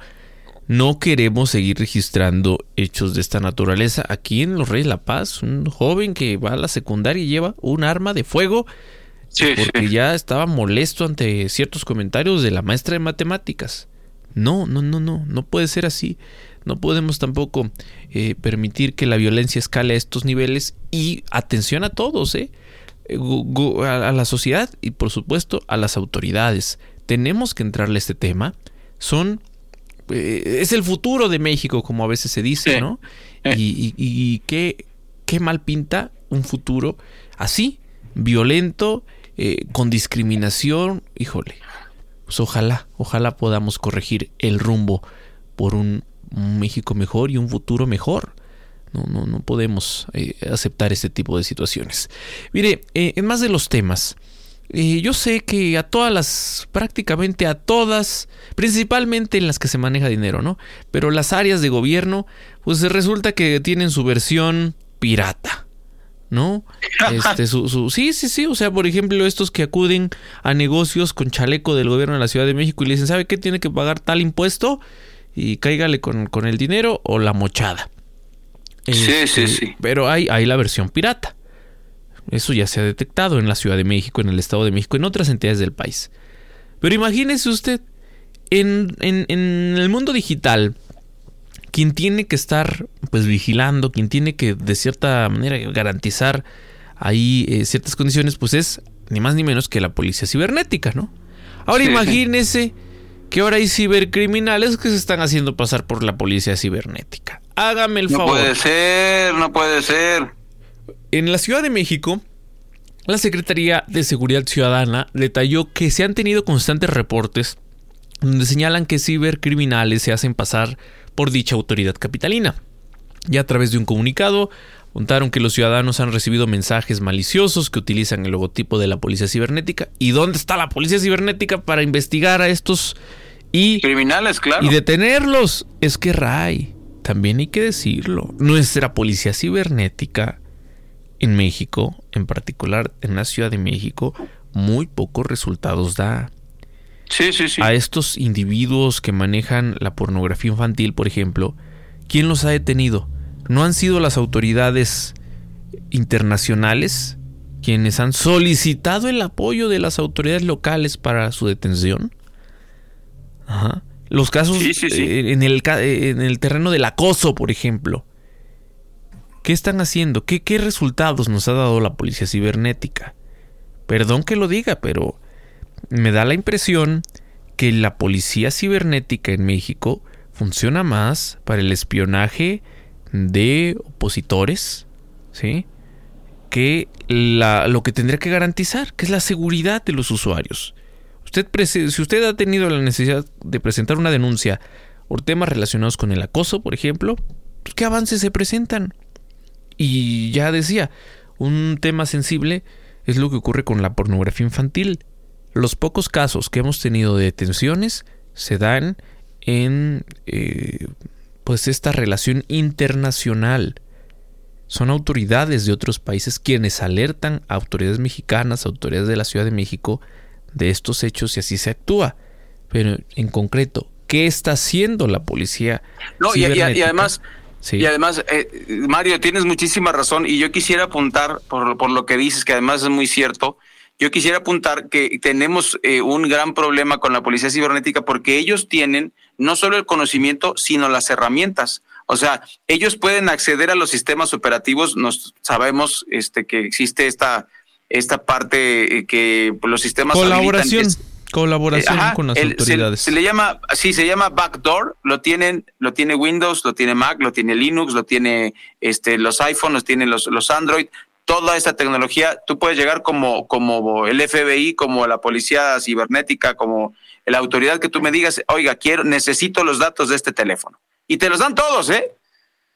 no queremos seguir registrando hechos de esta naturaleza. Aquí en Los Reyes La Paz, un joven que va a la secundaria y lleva un arma de fuego sí, porque sí. ya estaba molesto ante ciertos comentarios de la maestra de matemáticas. No, no, no, no, no puede ser así. No podemos tampoco eh, permitir que la violencia escale a estos niveles y atención a todos, ¿eh? A la sociedad y por supuesto a las autoridades. Tenemos que entrarle a este tema. Son eh, es el futuro de México, como a veces se dice, ¿no? Y, y, qué, qué mal pinta un futuro así, violento, eh, con discriminación, híjole. Pues ojalá, ojalá podamos corregir el rumbo por un, México mejor y un futuro mejor. No, no, no podemos eh, aceptar este tipo de situaciones. Mire, eh, en más de los temas, yo sé que a todas las, prácticamente a todas, principalmente en las que se maneja dinero, ¿no? Pero las áreas de gobierno, pues resulta que tienen su versión pirata. ¿no? Este, su, sí, sí, sí. O sea, por ejemplo, estos que acuden a negocios con chaleco del gobierno de la Ciudad de México y le dicen, ¿sabe qué? Tiene que pagar tal impuesto y cáigale con, con el dinero o la mochada. Sí, sí, este, sí. Pero hay, hay la versión pirata. Eso ya se ha detectado en la Ciudad de México, en el Estado de México, en otras entidades del país. Pero imagínese usted, en, en, en el mundo digital, quien tiene que estar pues vigilando, quien tiene que de cierta manera garantizar ahí eh, ciertas condiciones, pues es ni más ni menos que la policía cibernética, ¿no? Ahora imagínese que ahora hay cibercriminales que se están haciendo pasar por la policía cibernética. Hágame el favor. No puede ser, no puede ser. En la Ciudad de México, la Secretaría de Seguridad Ciudadana detalló que se han tenido constantes reportes donde señalan que cibercriminales se hacen pasar por dicha autoridad capitalina. Y a través de un comunicado, apuntaron que los ciudadanos han recibido mensajes maliciosos que utilizan el logotipo de la policía cibernética. ¿Y dónde está la policía cibernética para investigar a estos y criminales, claro? Y detenerlos. Es que Ray, también hay que decirlo, nuestra policía cibernética en México, en particular en la Ciudad de México, muy pocos resultados da. Sí, sí, sí. A estos individuos que manejan la pornografía infantil, por ejemplo, ¿quién los ha detenido? ¿No han sido las autoridades internacionales quienes han solicitado el apoyo de las autoridades locales para su detención? Ajá. Los casos eh, en, el, en, el, terreno del acoso, por ejemplo. ¿Qué están haciendo? ¿Qué, ¿Qué resultados nos ha dado la policía cibernética? Perdón que lo diga, pero me da la impresión que la policía cibernética en México funciona más para el espionaje de opositores, ¿sí? Que lo que tendría que garantizar, que es la seguridad de los usuarios. Si usted ha tenido la necesidad de presentar una denuncia por temas relacionados con el acoso, por ejemplo, pues, ¿qué avances se presentan? Y ya decía, un tema sensible es lo que ocurre con la pornografía infantil. Los pocos casos que hemos tenido de detenciones se dan en eh, pues esta relación internacional. Son autoridades de otros países quienes alertan a autoridades mexicanas, autoridades de la Ciudad de México de estos hechos y así se actúa. Pero en concreto, ¿qué está haciendo la policía? No, y, además, y además, eh, Mario, tienes muchísima razón y yo quisiera apuntar por, por lo que dices, que además es muy cierto, yo quisiera apuntar que tenemos eh, un gran problema con la policía cibernética porque ellos tienen no solo el conocimiento, sino las herramientas. O sea, ellos pueden acceder a los sistemas operativos. Nos sabemos este, que existe esta, esta parte eh, que los sistemas colaboración. Colaboración con las autoridades. Se, le llama, sí, se llama backdoor. Lo tienen, lo tiene Windows, lo tiene Mac, lo tiene Linux, lo tiene este, los iPhones, lo tienen los, los Android toda esta tecnología, tú puedes llegar como, como el FBI, como la policía cibernética, como la autoridad que tú me digas, oiga, quiero, necesito los datos de este teléfono. Y te los dan todos, ¿eh?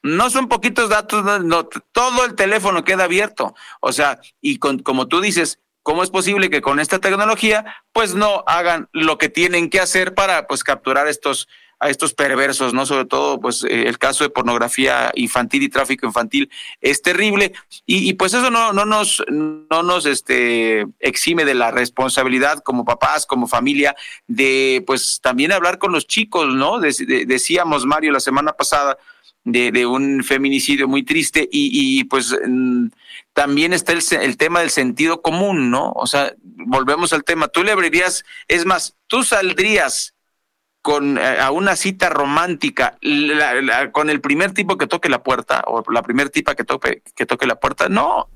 No son poquitos datos, no, todo el teléfono queda abierto. O sea, y con, como tú dices, ¿cómo es posible que con esta tecnología, pues no hagan lo que tienen que hacer para, pues, capturar estos, a estos perversos, ¿no? Sobre todo, pues, eh, el caso de pornografía infantil y tráfico infantil es terrible. Y, pues eso no, no nos, no nos este, exime de la responsabilidad como papás, como familia, de pues también hablar con los chicos, ¿no? decíamos, Mario, la semana pasada, de, de, un feminicidio muy triste y, y pues mm, también está el, el, tema del sentido común, ¿no? O sea, volvemos al tema, tú le abrirías, es más, tú saldrías con eh, a una cita romántica con el primer tipo que toque la puerta o la primer tipa que toque que toque la puerta no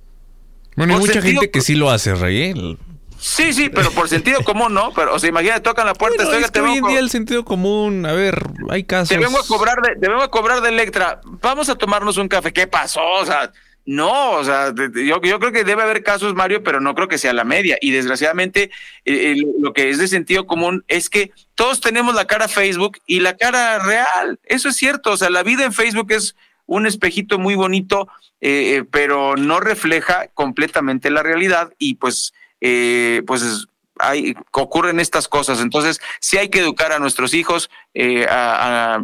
bueno hay mucha gente que sí lo hace Rey ¿eh? Sí, sí, pero por sentido común, ¿no? Pero, o sea, imagínate, tocan la puerta. Bueno, es que hoy en día el sentido común, a ver, hay casos. Te vengo a cobrar de, te vengo a cobrar de Electra. Vamos a tomarnos un café. ¿Qué pasó? O sea, no, o sea, yo, yo creo que debe haber casos, Mario, pero no creo que sea la media. Y desgraciadamente, eh, eh, lo que es de sentido común es que todos tenemos la cara Facebook y la cara real. Eso es cierto. O sea, la vida en Facebook es un espejito muy bonito, eh, pero no refleja completamente la realidad y pues, pues hay, ocurren estas cosas. Entonces, sí hay que educar a nuestros hijos, a,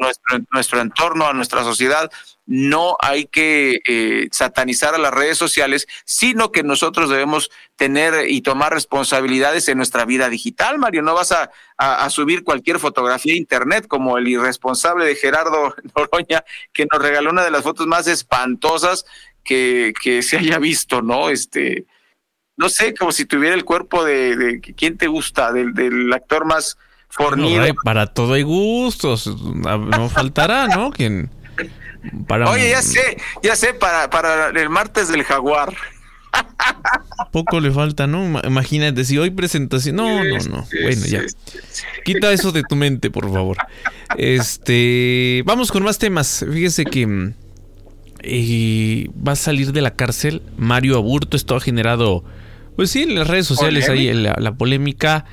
nuestro, nuestro entorno, a nuestra sociedad, no hay que eh, satanizar a las redes sociales, sino que nosotros debemos tener y tomar responsabilidades en nuestra vida digital, Mario. No vas a, subir cualquier fotografía a internet como el irresponsable de Gerardo Noroña, que nos regaló una de las fotos más espantosas que, se haya visto, ¿no? Este, no sé, como si tuviera el cuerpo de, de ¿quién te gusta? Del, del actor más fornido. para todo hay gustos, no faltará, ¿no? Quien Oye, ya sé, ya sé, para, para el martes del jaguar. Poco le falta, ¿no? Imagínate, si hoy presentación. No, no, no. Bueno, ya. Quita eso de tu mente, por favor. Este. Vamos con más temas. Fíjese que. Mm, eh, va a salir de la cárcel Mario Aburto. Esto ha generado. Pues sí, en las redes sociales ahí la, polémica.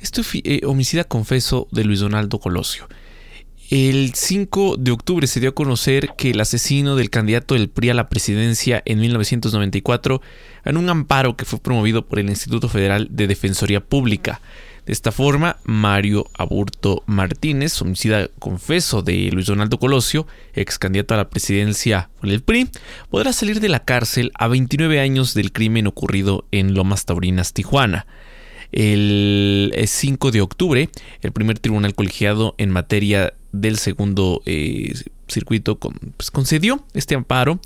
Esto eh, homicida confeso de Luis Donaldo Colosio. El 5 de octubre se dio a conocer que el asesino del candidato del PRI a la presidencia en 1994 ganó un amparo que fue promovido por el Instituto Federal de Defensoría Pública. De esta forma, Mario Aburto Martínez, homicida confeso de Luis Donaldo Colosio, ex candidato a la presidencia por el PRI, podrá salir de la cárcel a 29 años del crimen ocurrido en Lomas Taurinas, Tijuana. El 5 de octubre, el primer tribunal colegiado en materia del segundo eh, circuito pues, concedió este amparo,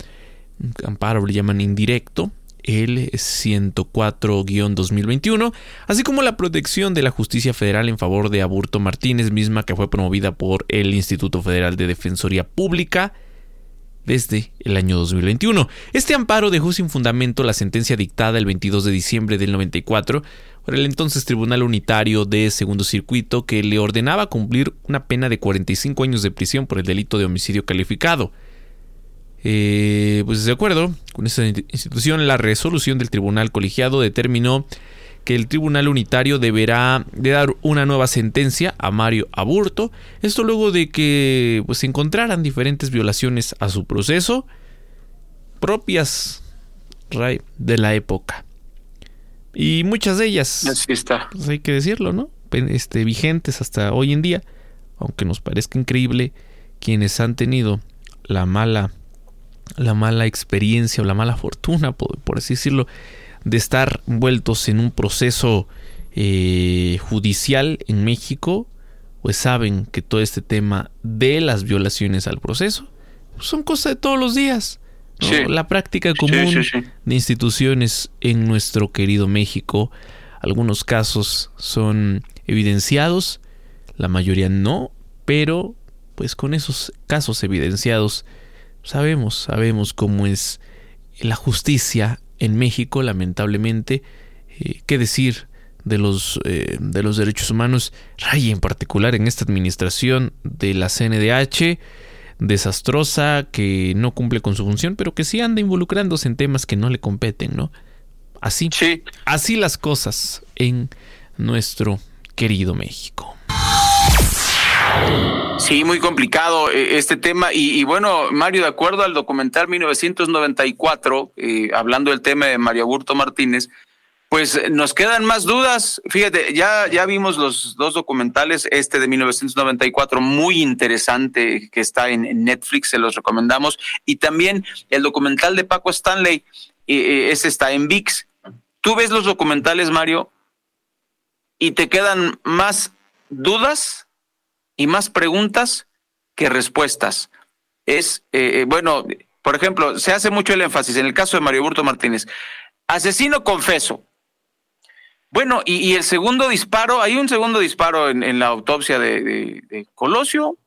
amparo le llaman indirecto, el 104-2021, así como la protección de la justicia federal en favor de Aburto Martínez, misma que fue promovida por el Instituto Federal de Defensoría Pública desde el año 2021. Este amparo dejó sin fundamento la sentencia dictada el 22 de diciembre del 94 por el entonces Tribunal Unitario de Segundo Circuito que le ordenaba cumplir una pena de 45 años de prisión por el delito de homicidio calificado. Eh, pues de acuerdo con esta institución, la resolución del Tribunal Colegiado determinó que el Tribunal Unitario deberá de dar una nueva sentencia a Mario Aburto, esto luego de que pues, se encontraran diferentes violaciones a su proceso propias de la época. Y muchas de ellas, Así está. Pues hay que decirlo, ¿no? Este, vigentes hasta hoy en día, aunque nos parezca increíble, quienes han tenido la mala, la mala experiencia o la mala fortuna, por, así decirlo, de estar envueltos en un proceso eh, judicial en México, pues saben que todo este tema de las violaciones al proceso pues son cosas de todos los días la práctica común de instituciones en nuestro querido México. Algunos casos son evidenciados, la mayoría no, pero pues con esos casos evidenciados sabemos, sabemos cómo es la justicia en México, lamentablemente. Eh, ¿Qué decir de los, eh, de los derechos humanos? Ray en particular en esta administración de la CNDH desastrosa, que no cumple con su función, pero que sí anda involucrándose en temas que no le competen, ¿no? Así, así las cosas en nuestro querido México. Sí, muy complicado eh, este tema. Y, bueno, Mario, de acuerdo al documental 1994, eh, hablando del tema de Mario Burto Martínez, pues eh, nos quedan más dudas. Fíjate, ya, ya vimos los dos documentales, este de 1994, muy interesante, que está en, Netflix, se los recomendamos. Y también el documental de Paco Stanley, ese está en VIX. Tú ves los documentales, Mario, y te quedan más dudas y más preguntas que respuestas. Es, eh, eh, bueno, por ejemplo, se hace mucho el énfasis en el caso de Mario Burto Martínez. Asesino confeso bueno, y, el segundo disparo, hay un segundo disparo en, la autopsia de, Colosio.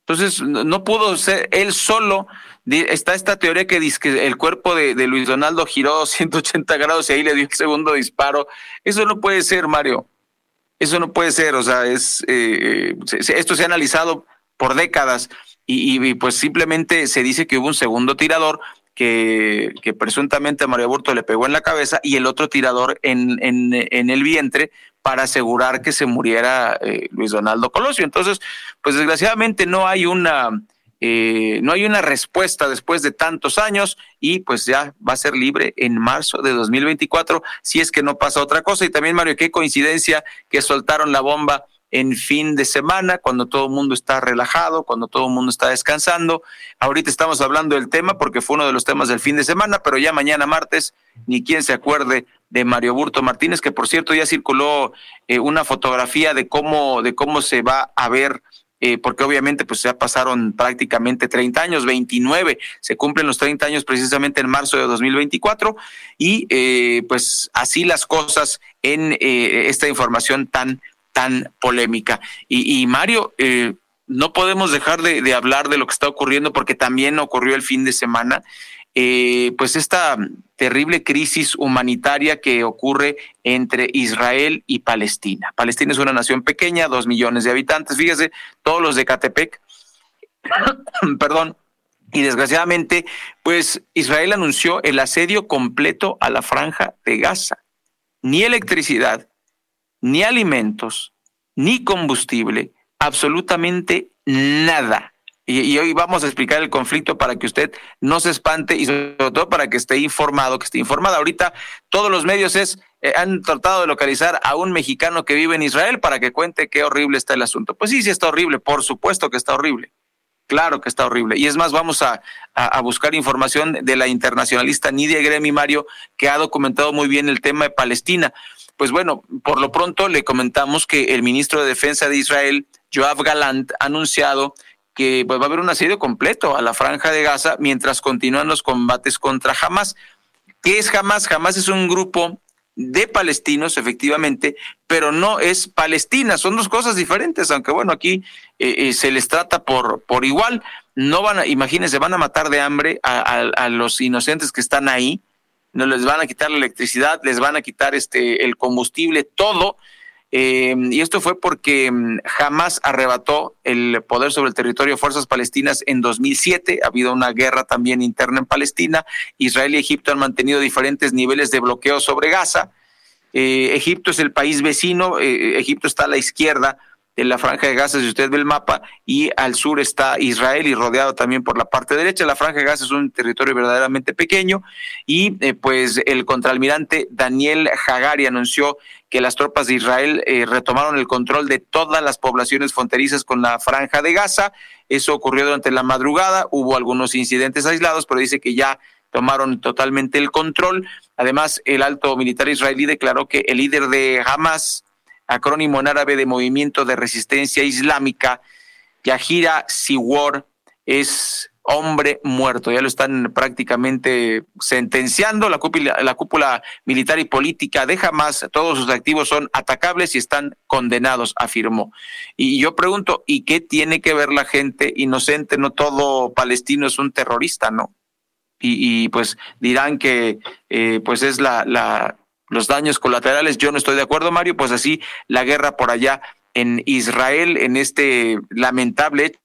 Entonces, no pudo ser él solo. Está esta teoría que dice que el cuerpo de, Luis Donaldo giró 180 grados y ahí le dio el segundo disparo. Eso no puede ser, Mario. Eso no puede ser. O sea, es eh, esto se ha analizado por décadas y, pues simplemente se dice que hubo un segundo tirador que, que, presuntamente a Mario Burto le pegó en la cabeza y el otro tirador en, en, en el vientre para asegurar que se muriera eh, Luis Donaldo Colosio. Entonces, pues desgraciadamente no hay una eh, no hay una respuesta después de tantos años y pues ya va a ser libre en marzo de 2024 si es que no pasa otra cosa. Y también, Mario, qué coincidencia que soltaron la bomba en fin de semana, cuando todo el mundo está relajado, cuando todo el mundo está descansando. Ahorita estamos hablando del tema porque fue uno de los temas del fin de semana, pero ya mañana martes, ni quien se acuerde de Mario Burto Martínez, que por cierto ya circuló eh, una fotografía de cómo, de cómo se va a ver eh, porque obviamente pues ya pasaron prácticamente 30 años, 29, se cumplen los 30 años precisamente en marzo de 2024 y eh, pues así las cosas en esta información tan tan polémica. Y, Mario, eh, no podemos dejar de, hablar de lo que está ocurriendo porque también ocurrió el fin de semana. Eh, pues esta terrible crisis humanitaria que ocurre entre Israel y Palestina. Palestina es una nación pequeña, dos millones de habitantes, fíjese, todos los de Catepec, perdón, y desgraciadamente, pues Israel anunció el asedio completo a la franja de Gaza. Ni electricidad, ni alimentos, ni combustible, absolutamente nada. Y, hoy vamos a explicar el conflicto para que usted no se espante y sobre todo para que esté informado, que esté informada. Ahorita todos los medios es, eh, han tratado de localizar a un mexicano que vive en Israel para que cuente qué horrible está el asunto. Pues sí, sí está horrible, por supuesto que está horrible. Claro que está horrible. Y es más, vamos a, a, buscar información de la internacionalista Nidia Gremi Mario, que ha documentado muy bien el tema de Palestina. Pues bueno, por lo pronto le comentamos que el ministro de Defensa de Israel, Joab Galant, ha anunciado que pues, va a haber un asedio completo a la franja de Gaza mientras continúan los combates contra Hamas. ¿Qué es Hamas? Hamas es un grupo de palestinos, efectivamente, pero no es Palestina, son dos cosas diferentes, aunque bueno, aquí eh, eh, se les trata por, por igual, no van a, imagínense, van a matar de hambre a, a los inocentes que están ahí, no les van a quitar la electricidad, les van a quitar este el combustible, todo. Eh, y esto fue porque jamás arrebató el poder sobre el territorio de fuerzas palestinas en 2007. Ha habido una guerra también interna en Palestina. Israel y Egipto han mantenido diferentes niveles de bloqueo sobre Gaza. Eh, Egipto es el país vecino. Eh, Egipto está a la izquierda de la franja de Gaza, si usted ve el mapa, y al sur está Israel y rodeado también por la parte derecha. La franja de Gaza es un territorio verdaderamente pequeño y eh, pues el contraalmirante Daniel Hagari anunció que las tropas de Israel eh, retomaron el control de todas las poblaciones fronterizas con la franja de Gaza. Eso ocurrió durante la madrugada, hubo algunos incidentes aislados, pero dice que ya tomaron totalmente el control. Además, el alto militar israelí declaró que el líder de Hamas, acrónimo en árabe de Movimiento de Resistencia Islámica, Yahira Siwar, es hombre muerto. Ya lo están prácticamente sentenciando. La cúpula, la cúpula militar y política de Hamas, todos sus activos son atacables y están condenados, afirmó. Y yo pregunto, ¿y qué tiene que ver la gente inocente? No todo palestino es un terrorista, ¿no? Y, pues dirán que eh, pues es la, la, los daños colaterales. Yo no estoy de acuerdo, Mario, pues así la guerra por allá en Israel, en este lamentable hecho,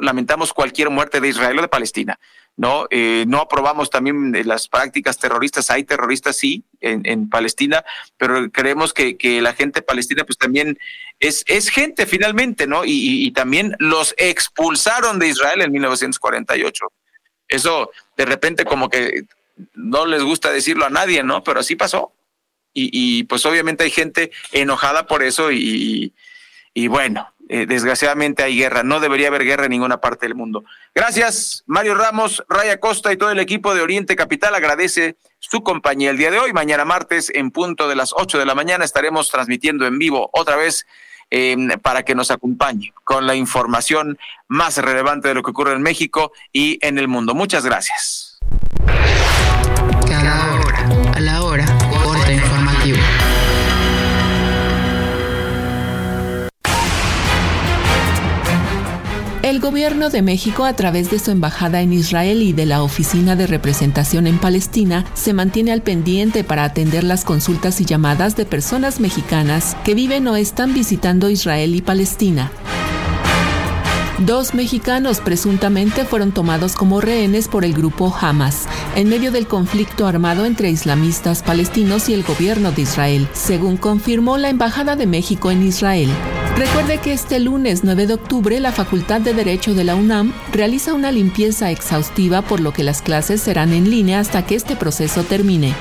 lamentamos cualquier muerte de Israel o de Palestina. No, eh, no aprobamos también las prácticas terroristas. Hay terroristas, sí, en, Palestina, pero creemos que, que, la gente palestina, pues también es, es gente finalmente, ¿no? Y también los expulsaron de Israel en 1948. Eso de repente como que no les gusta decirlo a nadie, ¿no? Pero así pasó y, pues obviamente hay gente enojada por eso y, y bueno, eh, desgraciadamente hay guerra. No debería haber guerra en ninguna parte del mundo. Gracias, Mario Ramos, Raya Costa y todo el equipo de Oriente Capital. Agradece su compañía el día de hoy. Mañana martes, en punto de las 8 de la mañana, estaremos transmitiendo en vivo otra vez em, para que nos acompañe con la información más relevante de lo que ocurre en México y en el mundo. Muchas gracias. El gobierno de México, a través de su embajada en Israel y de la Oficina de Representación en Palestina, se mantiene al pendiente para atender las consultas y llamadas de personas mexicanas que viven o están visitando Israel y Palestina. Dos mexicanos presuntamente fueron tomados como rehenes por el grupo Hamas en medio del conflicto armado entre islamistas palestinos y el gobierno de Israel, según confirmó la Embajada de México en Israel. Recuerde que este lunes 9 de octubre la Facultad de Derecho de la UNAM realiza una limpieza exhaustiva por lo que las clases serán en línea hasta que este proceso termine.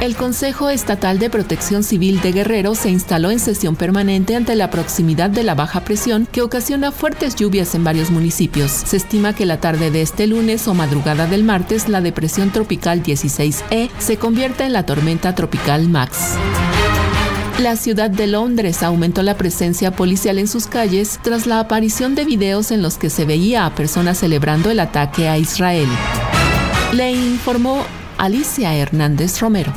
El Consejo Estatal de Protección Civil de Guerrero se instaló en sesión permanente ante la proximidad de la baja presión que ocasiona fuertes lluvias en varios municipios. Se estima que la tarde de este lunes o madrugada del martes la depresión tropical 16E se convierta en la tormenta tropical Max. La ciudad de Londres aumentó la presencia policial en sus calles tras la aparición de videos en los que se veía a personas celebrando el ataque a Israel. Le informó Alicia Hernández Romero.